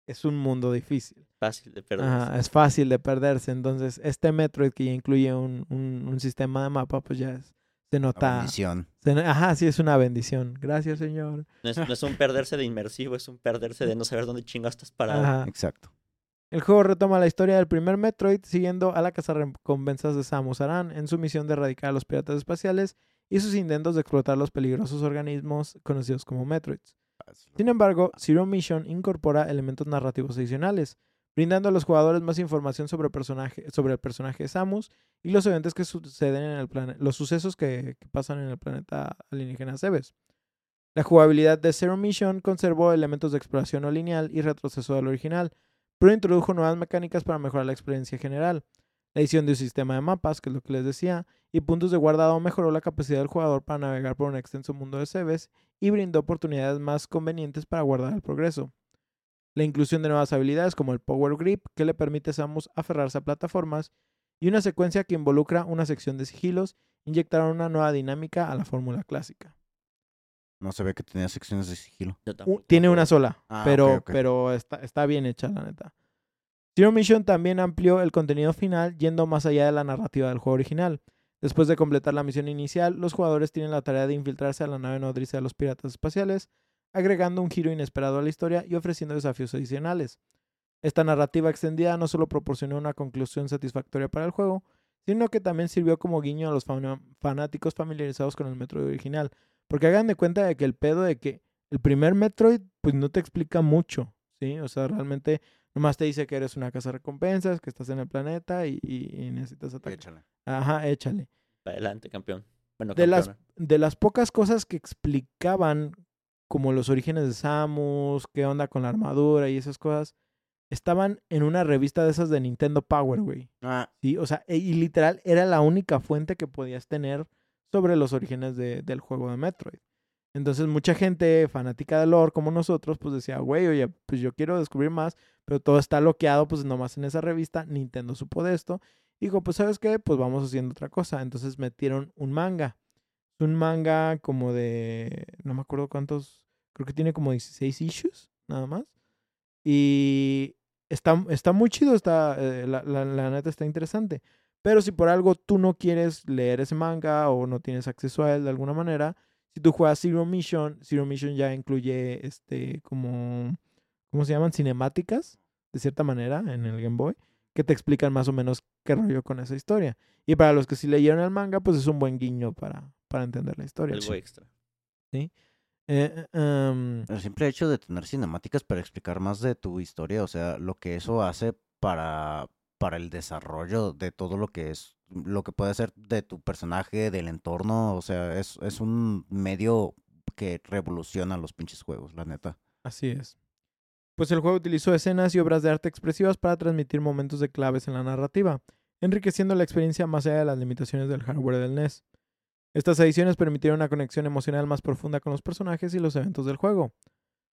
A: es un mundo difícil.
C: Fácil de perder.
A: Ajá, es fácil de perderse. Entonces, este Metroid que ya incluye un, un- un sistema de mapa, pues ya es- se
B: La
A: nota.
B: bendición.
A: se ajá, sí, es una bendición. Gracias, Señor.
C: No, es, no es un perderse de inmersivo, es un perderse de no saber dónde chingas estás parado.
A: Ajá.
B: Exacto.
A: El juego retoma la historia del primer Metroid siguiendo a la recompensas de Samus Aran en su misión de erradicar a los piratas espaciales y sus intentos de explotar los peligrosos organismos conocidos como Metroids. Sin embargo, Zero Mission incorpora elementos narrativos adicionales, brindando a los jugadores más información sobre, el personaje de Samus y los eventos que suceden en el planeta, los sucesos que, pasan en el planeta alienígena Cebes. La jugabilidad de Zero Mission conservó elementos de exploración no lineal y retroceso del original, pero introdujo nuevas mecánicas para mejorar la experiencia general. La edición de un sistema de mapas, que es lo que les decía, y puntos de guardado mejoró la capacidad del jugador para navegar por un extenso mundo de Cebes y brindó oportunidades más convenientes para guardar el progreso. La inclusión de nuevas habilidades como el Power Grip, que le permite a Samus aferrarse a plataformas, y una secuencia que involucra una sección de sigilos, inyectaron una nueva dinámica a la fórmula clásica.
B: No se ve que tenía secciones de sigilo.
A: Tiene una sola,
B: Ah,
A: pero, está bien hecha, la neta. Zero Mission también amplió el contenido final yendo más allá de la narrativa del juego original. Después de completar la misión inicial, los jugadores tienen la tarea de infiltrarse a la nave nodriza de los piratas espaciales, agregando un giro inesperado a la historia y ofreciendo desafíos adicionales. Esta narrativa extendida no solo proporcionó una conclusión satisfactoria para el juego, sino que también sirvió como guiño a los fanáticos familiarizados con el Metroid original. Porque hagan de cuenta de que el pedo de que el primer Metroid, pues no te explica mucho, ¿sí? O sea, realmente nomás te dice que eres una casa de recompensas, que estás en el planeta y, y- y necesitas atacar.
B: Échale.
A: Ajá, échale.
C: Para adelante, campeón. Bueno,
A: De las, de las pocas cosas que explicaban, como los orígenes de Samus, qué onda con la armadura y esas cosas, estaban en una revista de esas de Nintendo Power, güey.
B: Ah,
A: Sí, o sea, e- y literal era la única fuente que podías tener sobre los orígenes de- del juego de Metroid. Entonces mucha gente fanática del lore como nosotros, pues decía, güey, oye, pues yo quiero descubrir más, pero todo está bloqueado, pues nomás en esa revista, Nintendo supo de esto. Y dijo, pues sabes qué, pues vamos haciendo otra cosa. Entonces metieron un manga. Es un manga como de, no me acuerdo cuántos, creo que tiene como 16 issues, nada más. Y está, está muy chido, está, eh, la, la- la neta está interesante. Pero si por algo tú no quieres leer ese manga o no tienes acceso a él de alguna manera, si tú juegas Zero Mission, Zero Mission ya incluye este como, ¿cómo se llaman? Cinemáticas, de cierta manera, en el Game Boy, que te explican más o menos qué rollo con esa historia. Y para los que sí leyeron el manga, pues es un buen guiño para, para entender la historia.
C: Algo extra.
A: Eh, eh, em,
B: El simple hecho de tener cinemáticas para explicar más de tu historia, o sea, lo que eso hace para, para el desarrollo de todo lo que es, lo que puede ser de tu personaje, del entorno, o sea, es, es un medio que revoluciona los pinches juegos, la neta.
A: Así es. Pues el juego utilizó escenas y obras de arte expresivas para transmitir momentos de claves en la narrativa, enriqueciendo la experiencia más allá de las limitaciones del hardware del NES. Estas ediciones permitieron una conexión emocional más profunda con los personajes y los eventos del juego.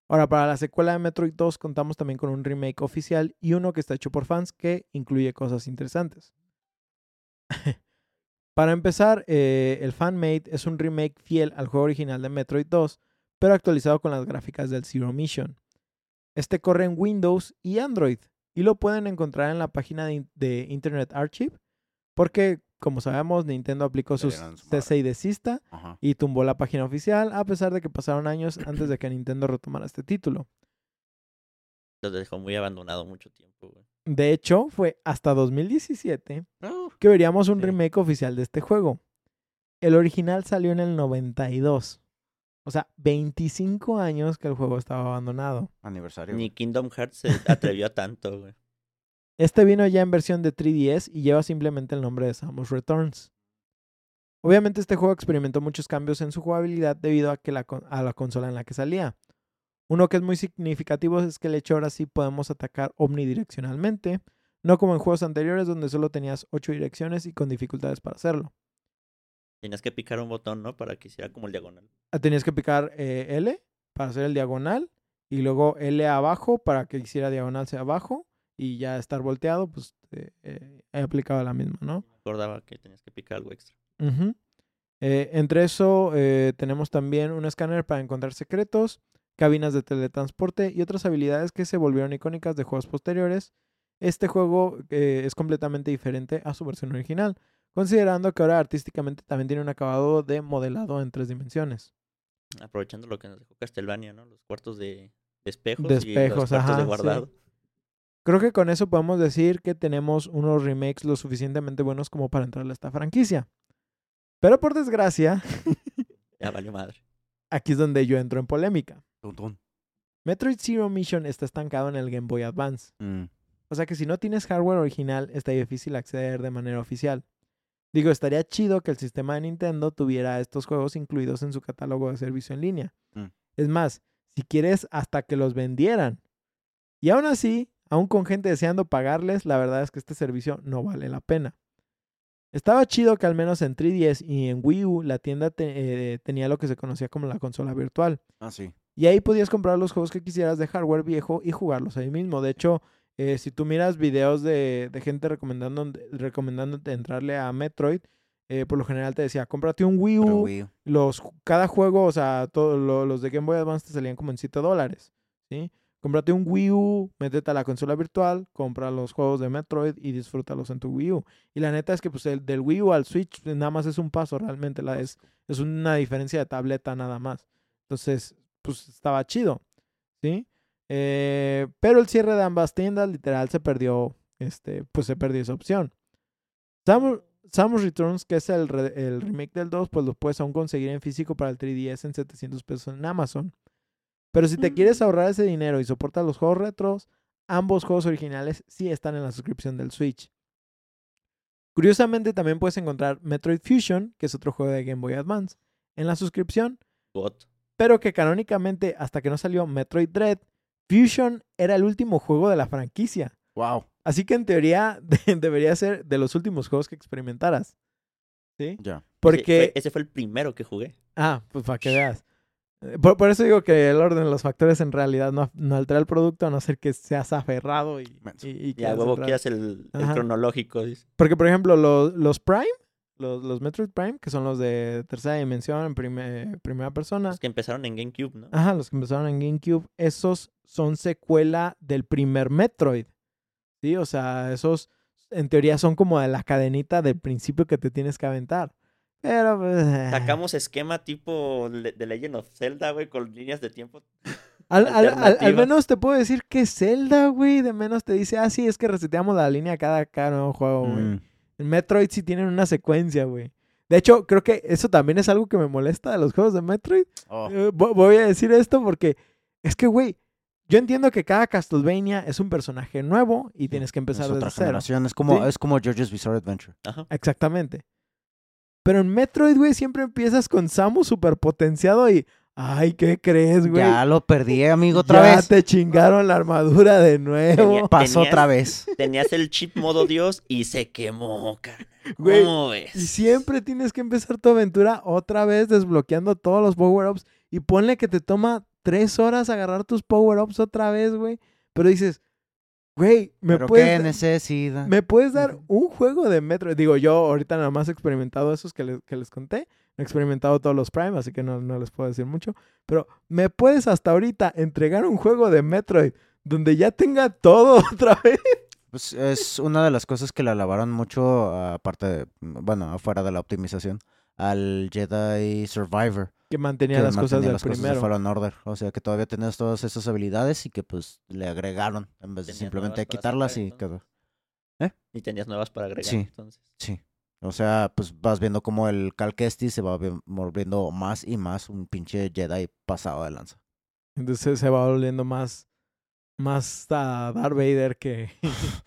A: Ahora, para la secuela de Metroid 2 contamos también con un remake oficial y uno que está hecho por fans que incluye cosas interesantes. para empezar, eh, el Fanmade es un remake fiel al juego original de Metroid 2, pero actualizado con las gráficas del Zero Mission. Este corre en Windows y Android y lo pueden encontrar en la página de, de Internet Archive porque, como sabemos, Nintendo aplicó sus. CC y desista
B: Ajá.
A: y tumbó la página oficial a pesar de que pasaron años antes de que Nintendo retomara este título.
C: Los dejó muy abandonado mucho tiempo, güey.
A: De hecho, fue hasta 2017
B: Uh,
A: que veríamos un
C: Sí.
A: remake oficial de este juego. El original salió en el 92. O sea, 25 años que el juego estaba abandonado.
B: aniversario.
C: Ni. Kingdom Hearts se atrevió a tanto, güey.
A: Este vino ya en versión de 3DS y lleva simplemente el nombre de Samus Returns. Obviamente este juego experimentó muchos cambios en su jugabilidad debido a, que la, a la consola en la que salía. Uno que es muy significativo es que el hecho ahora sí podemos atacar omnidireccionalmente, no como en juegos anteriores donde solo tenías 8 direcciones y con dificultades para hacerlo.
C: Tenías que picar un botón, ¿no? Para que hiciera como el diagonal.
A: Ah, Tenías que picar eh, L para hacer el diagonal y luego L abajo para que hiciera diagonal hacia abajo y ya estar volteado, pues eh, eh, he aplicado la misma, ¿no?
C: Me acordaba que tenías que picar algo extra.
A: Eh, entre eso eh, tenemos también un escáner para encontrar secretos, cabinas de teletransporte y otras habilidades que se volvieron icónicas de juegos posteriores. Este juego eh, es completamente diferente a su versión original, considerando que ahora artísticamente también tiene un acabado de modelado en tres dimensiones.
C: Aprovechando lo que nos dejó Castlevania, ¿no? Los cuartos de, de espejos
A: De
C: y los
A: espejos,
C: cuartos
A: ajá,
C: de
A: sí. Creo que con eso podemos decir que tenemos unos remakes lo suficientemente buenos como para entrarle a esta franquicia. Pero por desgracia,
C: Ya valió madre.
A: aquí es donde yo entro en polémica.
B: Tun.
A: Metroid Zero Mission está estancado en el Game Boy Advance.
B: Mm,
A: O sea que si no tienes hardware original, está difícil acceder de manera oficial. Digo, estaría chido que el sistema de Nintendo tuviera estos juegos incluidos en su catálogo de servicio en línea.
B: Mm.
A: Es más, si quieres, hasta que los vendieran. Y aún así, aún con gente deseando pagarles, la verdad es que este servicio no vale la pena. Estaba chido que al menos en 3DS y en Wii U la tienda te- eh, tenía lo que se conocía como la consola virtual.
B: Ah, sí.
A: Y ahí podías comprar los juegos que quisieras de hardware viejo y jugarlos ahí mismo. De hecho, eh, si tú miras videos de, de gente recomendando, recomendándote entrarle a Metroid, eh, por lo general te decía, cómprate un Wii U.
B: Wii U.
A: Los, cada juego, o sea, todos los de Game Boy Advance te salían como en 7 dólares. ¿sí? Cómprate un Wii U, métete a la consola virtual, compra los juegos de Metroid y disfrútalos en tu Wii U. Y la neta es que pues el del Wii U al Switch pues, nada más es un paso realmente. Es, es una diferencia de tableta nada más. Entonces, pues estaba chido, ¿sí? Eh, pero el cierre de ambas tiendas literal se perdió, este, pues se perdió esa opción. Samus, Samus Returns, que es el, re- el remake del 2, pues lo puedes aún conseguir en físico para el 3DS en 700 pesos en Amazon. Pero si te quieres ahorrar ese dinero y soportas los juegos retros, ambos juegos originales sí están en la suscripción del Switch. Curiosamente, también puedes encontrar Metroid Fusion, que es otro juego de Game Boy Advance, en la suscripción,
C: God.
A: pero que canónicamente, hasta que no salió Metroid Dread, Fusion era el último juego de la franquicia.
B: Wow.
A: Así que en teoría de- debería ser de los últimos juegos que experimentaras. ¿Sí?
B: Ya.
A: Porque...
C: fue, ese fue el primero que jugué.
A: Ah, pues para que veas. Por, por eso digo que el orden de los factores en realidad no, no altera el producto, a no ser que seas aferrado y, y, y
C: Y a huevo quieras el, cronológico. dice.
A: Porque, por ejemplo, los, los Prime, los, los Metroid Prime, que son los de tercera dimensión, en prime- primera persona.
C: Los que empezaron en GameCube, ¿no?
A: Ajá, los que empezaron en GameCube, esos son secuela del primer Metroid. Sí, o sea, esos en teoría son como de la cadenita del principio que te tienes que aventar. Pero pues, eh,
C: Sacamos esquema tipo de Legend of Zelda, güey, con líneas de tiempo.
A: al, al- al- al
C: alternativa.
A: menos te puedo decir que Zelda, güey, de menos te dice, ah, sí, es que reseteamos la línea cada, cada nuevo juego, güey.
B: Mm.
A: En Metroid sí tienen una secuencia, güey. De hecho, creo que eso también es algo que me molesta de los juegos de Metroid.
B: Oh.
A: Eh, vo- voy a decir esto porque es que, güey, yo entiendo que cada Castlevania es un personaje nuevo y tienes que empezar
B: es
A: desde
B: otra
A: cero.
B: generación. Es como,
A: Sí.
B: es como JoJo's Bizarre Adventure.
C: Ajá.
A: Exactamente. Pero en Metroid, güey, siempre empiezas con Samus superpotenciado y. Ay, ¿qué crees, güey?
B: Ya lo perdí, amigo, otra
A: Ya
B: vez.
A: te chingaron la armadura de nuevo.
C: Tenía-
B: Pasó
C: tenías-
B: otra vez.
C: Tenías el chip modo Dios y se quemó, carnal.
A: Güey,
C: ¿Cómo ves?
A: Y siempre tienes que empezar tu aventura otra vez desbloqueando todos los power-ups. Y ponle que te toma tres horas agarrar tus power-ups otra vez, güey. Pero dices, güey, me
B: Pero
A: puedes,
B: qué
A: da-
B: necesidad.
A: ¿me puedes dar un juego de Metro? Digo, yo ahorita nada más he experimentado esos que, le- que les conté. He experimentado todos los Prime, así que no, no les puedo decir mucho. Pero ¿me puedes hasta ahorita entregar un juego de Metroid donde ya tenga todo otra vez?
B: Pues es una de las cosas que le alabaron mucho, aparte, de, bueno, afuera de la optimización, al Jedi Survivor.
A: Que mantenía
B: que
A: las cosas
B: mantenía
A: del
B: las cosas de
A: primero.
B: Fallen Order. O sea, que todavía tenías todas esas habilidades y que pues le agregaron en vez de
C: Tenías
B: simplemente
C: nuevas para
B: quitarlas y quedó.
C: Y tenías nuevas para agregar.
B: Sí.
C: Entonces.
B: Sí. O sea, pues vas viendo como el Cal Kestis se va vi- volviendo más y más un pinche Jedi pasado de lanza.
A: Entonces se va volviendo más, más a Darth Vader que...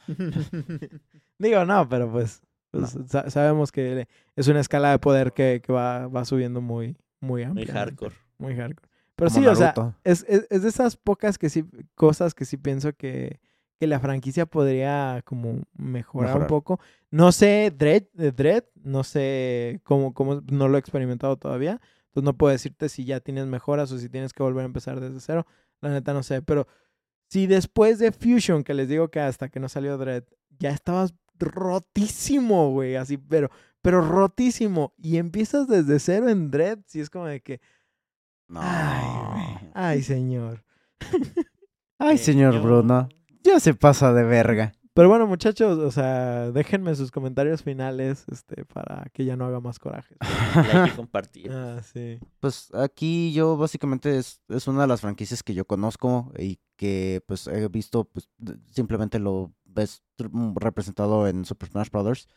A: Digo, no, pero pues, pues, sa- sabemos que es una escala de poder que, que va, va subiendo muy, muy
C: Muy
A: amplia.
C: hardcore.
A: Muy hardcore. Pero
B: Como
A: sí, o sea,
B: Naruto.
A: es, es, es de esas pocas que sí, cosas que sí pienso que, que la franquicia podría como mejorar, un
B: Mejorar.
A: poco. No sé, Dread, Dread no sé cómo, cómo, no lo he experimentado todavía. Entonces no puedo decirte si ya tienes mejoras o si tienes que volver a empezar desde cero. La neta no sé, pero si después de Fusion, que les digo que hasta que no salió Dread, ya estabas rotísimo, güey, así, pero, pero rotísimo. Y empiezas desde cero en Dread, si es como de que,
B: No.
A: ay, güey, ay, señor.
B: Ay, señor. Bruno. Ya se pasa de verga.
A: Pero bueno, muchachos, o sea, déjenme sus comentarios finales, este, para que ya no haga más coraje.
C: Like y compartir.
A: ah, sí.
B: Pues aquí yo básicamente es, es una de las franquicias que yo conozco y que pues he visto, pues simplemente lo ves mm, representado en Super Smash Brothers.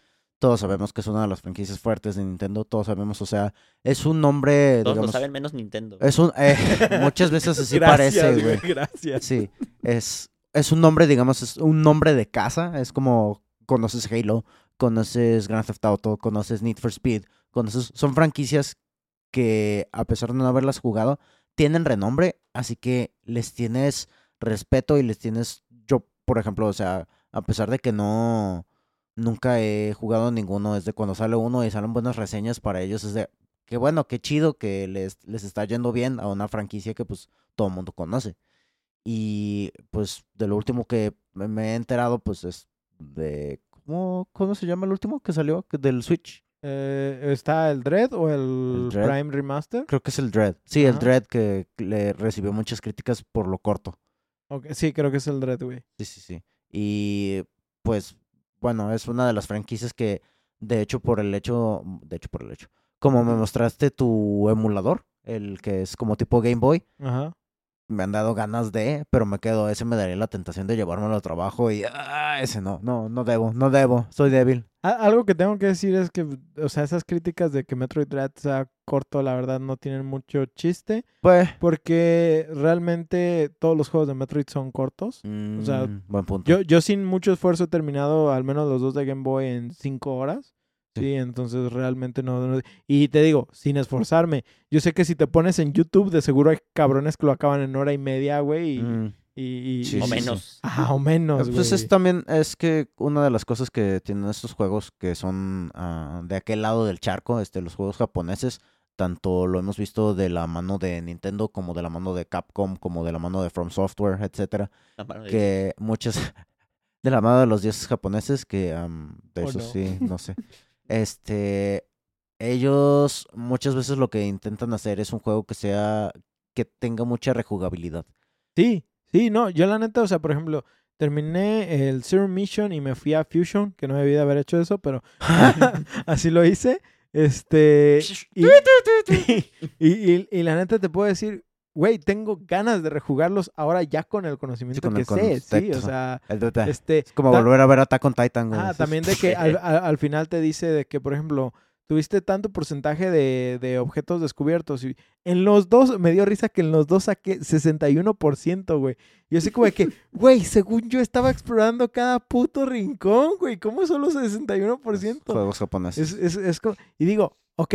B: Todos sabemos que es una de las franquicias fuertes de Nintendo, todos sabemos, o sea, es un nombre,
C: Todos
B: digamos,
C: lo saben menos Nintendo.
B: es un, eh, muchas veces así
A: Gracias,
B: parece,
A: güey,
B: güey.
A: Gracias.
B: Sí, es, es un nombre, digamos, es un nombre de casa. Es como conoces Halo, conoces Grand Theft Auto, conoces Need for Speed, conoces... Son franquicias que, a pesar de no haberlas jugado, tienen renombre, así que les tienes respeto y les tienes... Yo, por ejemplo, o sea, a pesar de que no... Nunca he jugado ninguno, es de cuando sale uno y salen buenas reseñas para ellos, es de... Qué bueno, qué chido que les, les está yendo bien a una franquicia que pues todo el mundo conoce. Y pues de lo último que me- he enterado, pues es de... ¿Cómo, cómo se llama el último que salió? Que Del Switch.
A: Eh, ¿Está el Dread o el,
B: El Dread.
A: Prime Remaster?
B: Creo que es el Dread. Sí, el. Dread que le recibió muchas críticas por lo corto.
A: Sí, creo que es el Dread, güey.
B: Sí, sí, sí. Y pues, bueno, es una de las franquicias que, de hecho, por el hecho, de hecho, por el hecho, como me mostraste tu emulador, el que es como tipo Game Boy,
A: Ajá.
B: Me han dado ganas de, pero me quedo, ese me daría la tentación de llevármelo al trabajo y, ah, ese no, no, no debo, no debo, soy débil.
A: Algo que tengo que decir es que, o sea, esas críticas de que Metroid Dread sea corto, la verdad no tienen mucho chiste,
B: Pues.
A: porque realmente todos los juegos de Metroid son cortos. sea,
B: mm, buen punto.
A: Yo, yo sin mucho esfuerzo he terminado al menos los dos de Game Boy en cinco horas. Sí, entonces realmente no, no- Y te digo, sin esforzarme. Yo sé que si te pones en YouTube, de seguro hay cabrones que lo acaban en hora y media, güey. Y,
B: Mm.
A: y, y-
B: Sí,
C: o
B: sí, sí.
C: menos.
A: Ajá, o menos,
B: Pues es también, es que una de las cosas que tienen estos juegos que son ah, de aquel lado del charco, este, los juegos japoneses, tanto lo hemos visto de la mano de Nintendo como de la mano de Capcom, como de la mano de From Software, etcétera, que muchas de la mano de los dioses japoneses, que am, de
A: ¿O
B: eso
A: no?
B: sí, no sé. Este, ellos muchas veces lo que intentan hacer es un juego que sea, que tenga mucha rejugabilidad.
A: Sí, sí, no, yo la neta, o sea, por ejemplo, terminé el Zero Mission y me fui a Fusion, que no debí de haber hecho eso, pero así lo hice. Este, y, y, y- y la neta te puedo decir, güey, tengo ganas de rejugarlos ahora ya con el conocimiento
B: con el
A: que sé, sí, o sea, este...
B: Es como volver a ver Attack on Titan, güey.
A: Ah, también de que al, al- al final te dice de que, por ejemplo, tuviste tanto porcentaje de, de objetos descubiertos. Y en los dos, me dio risa que en los dos saqué 61%, güey. Yo así como de que, güey, según yo estaba explorando cada puto rincón, güey. ¿Cómo solo 61%?
B: Juegos japoneses.
A: Es, es, es co- y digo, ok,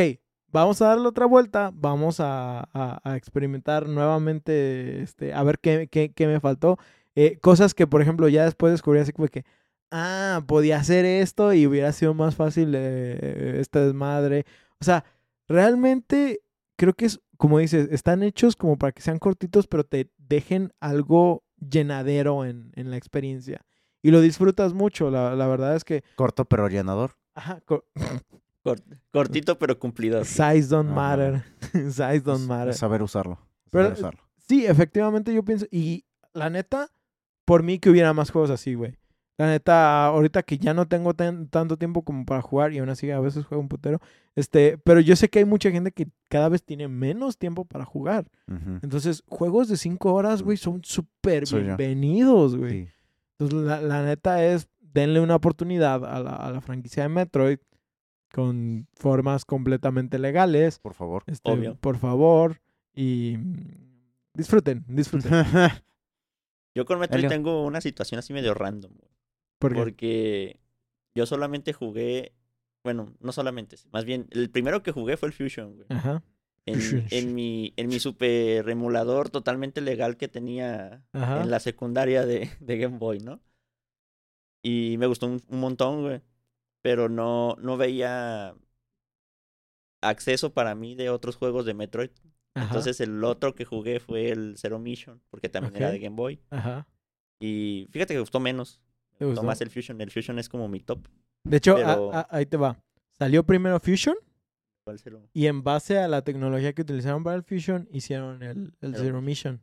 A: vamos a darle otra vuelta, vamos a, a- a experimentar nuevamente, este, a ver qué, qué- qué me faltó. Eh, cosas que, por ejemplo, ya después descubrí así como que, ah, podía hacer esto y hubiera sido más fácil eh, este desmadre. O sea, realmente creo que es, como dices, están hechos como para que sean cortitos, pero te dejen algo llenadero en, en la experiencia. Y lo disfrutas mucho, la, la verdad es que...
B: Corto pero llenador.
A: Ajá,
C: Cort- cortito pero cumplidor.
A: Size don't
B: Ajá.
A: matter. Size don't matter.
B: es saber usarlo. es
A: Pero-
B: saber usarlo.
A: Sí, efectivamente yo pienso. Y la neta, por mí que hubiera más juegos así, güey. La neta, ahorita que ya no tengo tan- tanto tiempo como para jugar y aún así a veces juego un putero. Este, pero yo sé que hay mucha gente que cada vez tiene menos tiempo para jugar. Entonces, juegos de 5 horas, güey, son súper bienvenidos, güey.
B: Sí.
A: Entonces, la, la neta es, denle una oportunidad a la, a la franquicia de Metroid con formas completamente legales.
B: Por favor.
A: Este,
C: Obvio.
A: Por favor. Y disfruten, disfruten.
C: Yo con Metroid
B: Elio.
C: tengo una situación así medio random. güey.
A: Porque,
C: Porque yo solamente jugué. Bueno, no solamente. Más bien, el primero que jugué fue el Fusion, güey.
A: ajá,
C: En, mi, en mi super emulador totalmente legal que tenía
A: ajá.
C: en la secundaria de, de Game Boy, ¿no? Y me gustó un, un montón, güey. Pero no, no veía acceso para mí de otros juegos de Metroid.
A: ajá,
C: Entonces el otro que jugué fue el Zero Mission, porque también era de Game Boy.
A: ajá.
C: Y fíjate que me gustó menos.
A: ¿Te
C: Me gustó más el Fusion. El Fusion es como mi top.
A: De hecho, a-
C: pero-
A: a- ahí te va. Salió primero Fusion
C: Zero.
A: y en base a la tecnología que utilizaron para el Fusion, hicieron el, el
C: Zero
A: Zero Mission.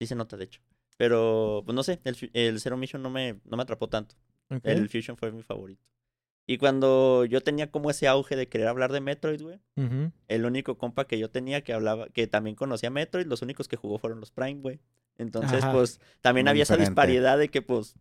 C: Sí se nota, de hecho. Pero, pues no sé, el, el Zero Mission no me, no me atrapó tanto. El Fusion fue mi favorito. Y cuando yo tenía como ese auge de querer hablar de Metroid, güey, el único compa que yo tenía que hablaba, que también conocía Metroid, los únicos que jugó fueron los Prime, güey. Entonces,
A: Ajá.
C: pues, también
B: Muy
C: había esa disparidad de que, pues,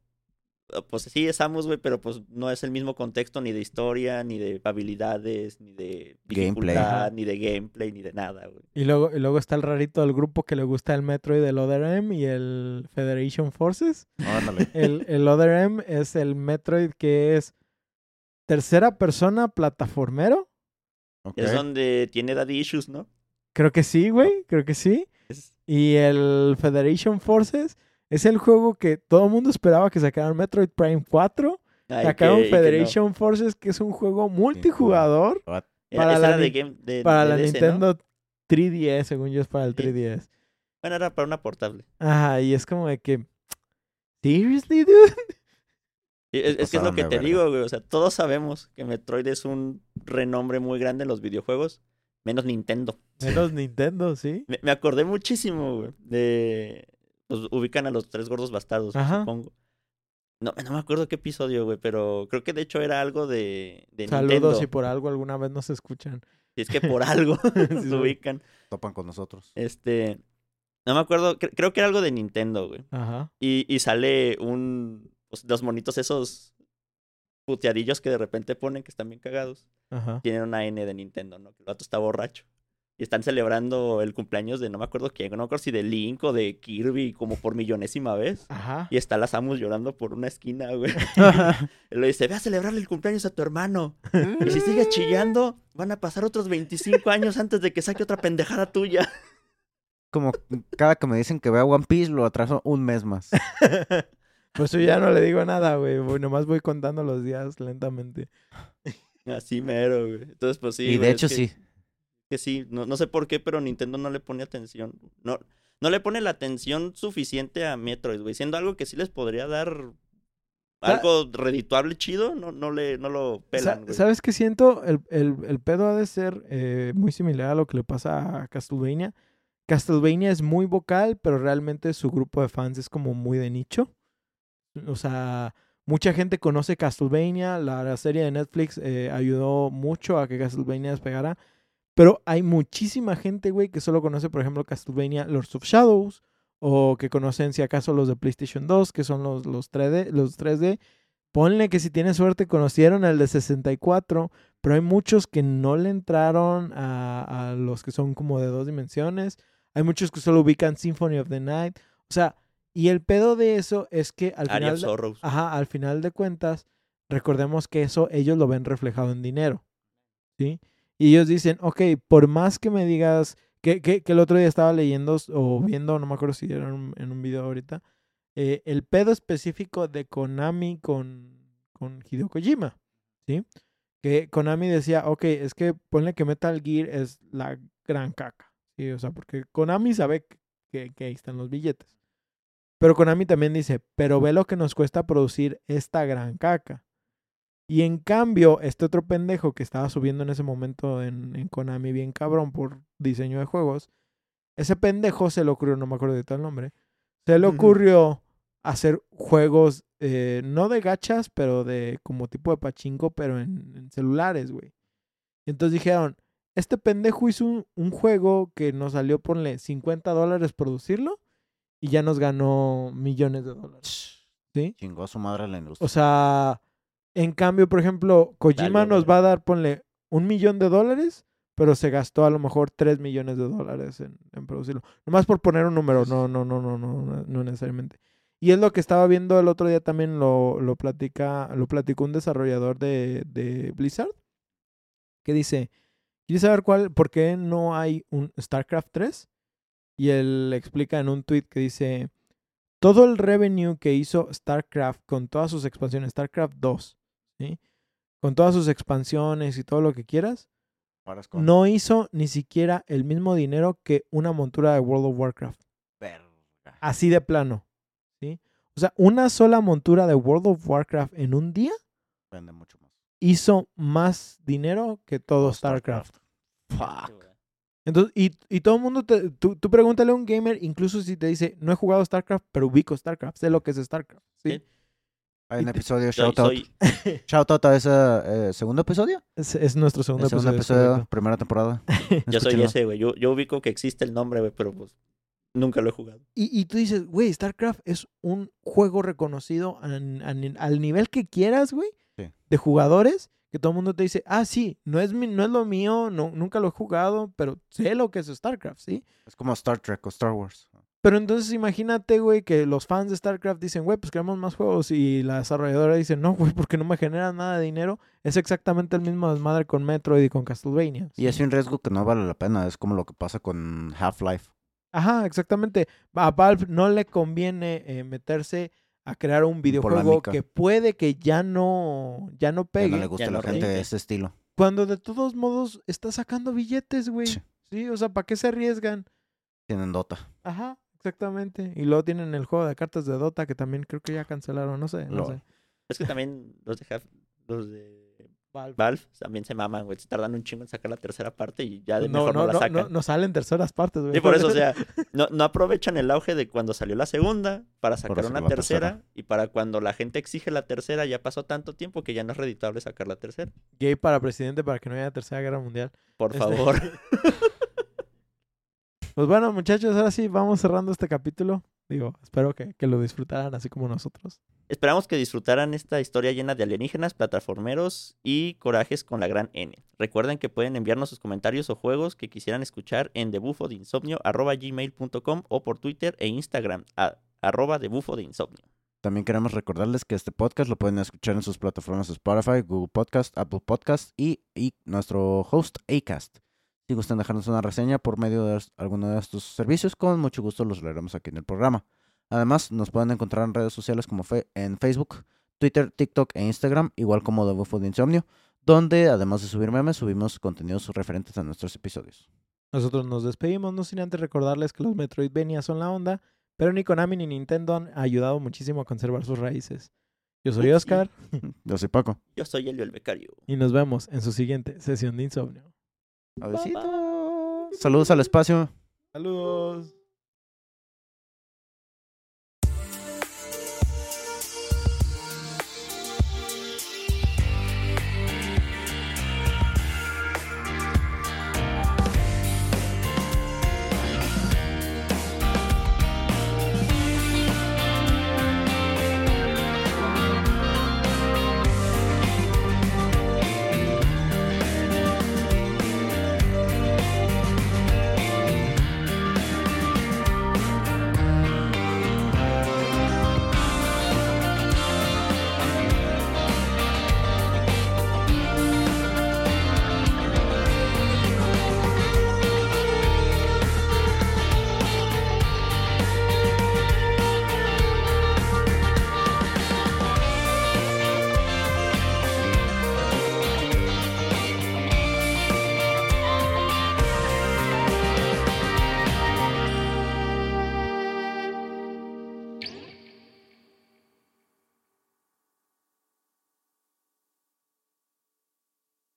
C: pues sí es Samus, güey, pero pues no es el mismo contexto ni de historia, ni de habilidades, ni de
B: Gameplay.
C: dificultad, ni de gameplay, ni de nada, güey.
A: Y luego, y luego está el rarito del grupo que le gusta el Metroid del Other M y el Federation Forces.
B: Ándale.
A: El, el Other M es el Metroid que es tercera persona plataformero.
C: Es donde tiene daddy issues, ¿no?
A: Creo que sí, güey. Creo que sí.
C: Es-
A: Y el Federation Forces es el juego que todo el mundo esperaba que sacaran Metroid Prime 4.
C: ay,
A: Sacaron
C: que- y que no.
A: Federation Forces, que es un juego multijugador
B: What?
A: Para la
C: de game, de,
A: para
C: de
A: la
C: DC, ¿no?
A: Nintendo 3DS, según yo es para el
C: Sí.
A: 3DS.
C: Bueno, era para una portable.
A: Ajá, y es como de que... ¿Seriously, dude?
C: Es, es que es lo que te digo, güey. O sea, todos sabemos que Metroid es un renombre muy grande en los videojuegos, menos Nintendo.
A: Menos Nintendo, ¿sí?
C: Me, me acordé muchísimo, güey, de... Pues ubican a los tres gordos bastardos,
A: Ajá.
C: supongo. No, no me acuerdo qué episodio, güey, pero creo que de hecho era algo de, de
A: Saludos
C: Nintendo.
A: si por algo alguna vez nos escuchan.
C: Si es que por algo
A: Sí,
C: se ubican.
B: Topan con nosotros.
C: Este... No me acuerdo, cre- creo que era algo de Nintendo, güey.
A: Ajá.
C: Y, y sale un... Pues, los monitos esos puteadillos que de repente ponen que están bien cagados,
A: Ajá.
C: tienen una N de Nintendo, ¿no? Que el vato está borracho. Y están celebrando el cumpleaños de no me acuerdo quién, no me acuerdo si de Link o de Kirby, como por millonésima vez.
A: Ajá.
C: Y está la Samus llorando por una esquina, güey. Él le dice, ve a celebrarle el cumpleaños a tu hermano. Y si sigues chillando, van a pasar otros 25 años antes de que saque otra pendejada tuya.
B: Como cada que me dicen que vea One Piece, lo atraso un mes más.
A: Pues yo ya no le digo nada, güey. voy- Nomás voy contando los días lentamente.
C: Así mero, güey. Entonces, pues sí.
B: y de
C: güey, es
B: hecho
C: que-
B: sí.
C: Que sí, no, no sé por qué, pero Nintendo no le pone atención. No, no le pone la atención suficiente a Metroid, güey. Siendo algo que sí les podría dar algo redituable chido, no, no, le, no lo pelan, güey.
A: ¿Sabes qué siento? El, el, el pedo ha de ser eh, muy similar a lo que le pasa a Castlevania. Castlevania es muy vocal, pero realmente su grupo de fans es como muy de nicho. O sea, mucha gente conoce Castlevania. La, la serie de Netflix eh, ayudó mucho a que Castlevania despegara. Pero hay muchísima gente, güey, que solo conoce, por ejemplo, Castlevania Lords of Shadows. O que conocen, si acaso, los de PlayStation 2, que son los, los 3D. Los 3D. Ponle que si tienes suerte conocieron el de 64, pero hay muchos que no le entraron a, a los que son como de dos dimensiones. Hay muchos que solo ubican Symphony of the Night. O sea, y el pedo de eso es que al final, de, ajá, al final de cuentas, recordemos que eso ellos lo ven reflejado en dinero. ¿Sí? Y ellos dicen, ok, por más que me digas, que, que, que el otro día estaba leyendo o viendo, no me acuerdo si era en un, en un video ahorita, eh, el pedo específico de Konami con, con Hideo Kojima, ¿sí? Que Konami decía, ok, es que ponle que Metal Gear es la gran caca, ¿sí? O sea, porque Konami sabe que, que ahí están los billetes. Pero Konami también dice, pero ve lo que nos cuesta producir esta gran caca. Y en cambio, este otro pendejo que estaba subiendo en ese momento en, en Konami bien cabrón por diseño de juegos, ese pendejo se le ocurrió, no me acuerdo de tal nombre, se le ocurrió hacer juegos, eh, no de gachas, pero de como tipo de pachinko, pero en, en celulares, güey. Y entonces dijeron, este pendejo hizo un, un juego que nos salió, ponle 50 dólares producirlo y ya nos ganó millones de dólares. ¿Sí?
B: Chingó a su madre la industria.
A: O sea, en cambio, por ejemplo, Kojima
C: Dale,
A: nos va a dar, ponle, un millón de dólares, pero se gastó a lo mejor 3 millones de dólares en, en producirlo. Nomás por poner un número, no, no, no, no, no, no, no necesariamente. Y es lo que estaba viendo el otro día también lo, lo platica, lo platicó un desarrollador de, de Blizzard, que dice, ¿quieres saber cuál, por qué no hay un StarCraft 3? Y él explica en un tweet que dice, todo el revenue que hizo StarCraft con todas sus expansiones, StarCraft 2, ¿sí? con todas sus expansiones y todo lo que quieras,
B: con-
A: no hizo ni siquiera el mismo dinero que una montura de World of Warcraft.
B: Verga.
A: Así de plano. ¿sí? O sea, una sola montura de World of Warcraft en un día
B: Vende mucho más.
A: hizo más dinero que todo StarCraft.
B: Fuck.
A: Entonces, y, y todo el mundo, te, tú, tú pregúntale a un gamer, incluso si te dice, no he jugado StarCraft, pero ubico StarCraft, sé lo que es StarCraft. ¿sí?
C: Sí.
B: Hay un episodio, shout out.
C: soy-
B: Shout out a ese eh, segundo episodio.
A: Es, es nuestro segundo
B: El segundo
A: episodio.
B: episodio, primera temporada.
C: yo soy ese, güey. Yo, yo ubico que existe el nombre, güey, pero pues nunca lo he jugado.
A: Y, y tú dices, güey, StarCraft es un juego reconocido al nivel que quieras, güey,
B: Sí.
A: de jugadores, que todo el mundo te dice, ah, sí, no es, mi, no es lo mío, no, nunca lo he jugado, pero sé lo que es StarCraft, ¿sí?
B: Es como Star Trek o Star Wars.
A: Pero entonces imagínate, güey, que los fans de StarCraft dicen, güey, pues queremos más juegos. Y la desarrolladora dice, no, güey, porque no me genera nada de dinero. Es exactamente el mismo desmadre con Metroid y con Castlevania.
B: Y es un riesgo que no vale la pena. Es como lo que pasa con Half-Life.
A: Ajá, exactamente. A Valve no le conviene eh, meterse a crear un videojuego que puede que ya no, ya no
B: Que
A: pegue.
B: no le gusta a la gente
C: rinde.
B: ese estilo.
A: Cuando de todos modos está sacando billetes, güey.
B: Sí.
A: Sí, o sea, ¿para qué se arriesgan?
B: Tienen Dota.
A: Ajá, exactamente. Y luego tienen el juego de cartas de Dota que también creo que ya cancelaron, no sé, no sé.
C: Es que también los de, Half- los de
A: Valve.
C: Valve también se maman, güey. Se tardan un chingo en sacar la tercera parte y ya de
A: No,
C: mejor no,
A: no,
C: la
A: no,
C: sacan.
A: no, no salen terceras partes, güey.
C: Sí, por eso, o sea, no, no aprovechan el auge de cuando salió la segunda para
B: sacar
C: una
B: la
C: tercera,
B: tercera.
C: y para cuando la gente exige la tercera ya pasó tanto tiempo que ya no es reditable sacar la tercera.
A: Gay para presidente para que no haya tercera guerra mundial.
C: Por
A: Este-
C: favor.
A: Pues bueno, muchachos, ahora sí vamos cerrando este capítulo. Digo, espero que, que lo disfrutaran así como nosotros.
C: Esperamos que disfrutaran esta historia llena de alienígenas, plataformeros y corajes con la gran N. Recuerden que pueden enviarnos sus comentarios o juegos que quisieran escuchar en debufodeinsomnio.gmail.com o por Twitter e Instagram a arroba debufo de insomnio.
B: También queremos recordarles que este podcast lo pueden escuchar en sus plataformas Spotify, Google Podcast, Apple Podcast y, y nuestro host Acast. Si gustan dejarnos una reseña por medio de alguno de estos servicios, con mucho gusto los leeremos aquí en el programa. Además, nos pueden encontrar en redes sociales como fe en Facebook, Twitter, TikTok e Instagram, igual como The Bufo de Insomnio, donde además de subir memes, subimos contenidos referentes a nuestros episodios.
A: Nosotros nos despedimos, no sin antes recordarles que los Metroidvania son la onda, pero ni Konami ni Nintendo han ayudado muchísimo a conservar sus raíces. Yo soy Oscar
B: Yo soy Paco.
C: Yo soy Elio el Becario.
A: y nos vemos en su siguiente sesión de insomnio.
B: Adiósito. Saludos al espacio.
A: Saludos.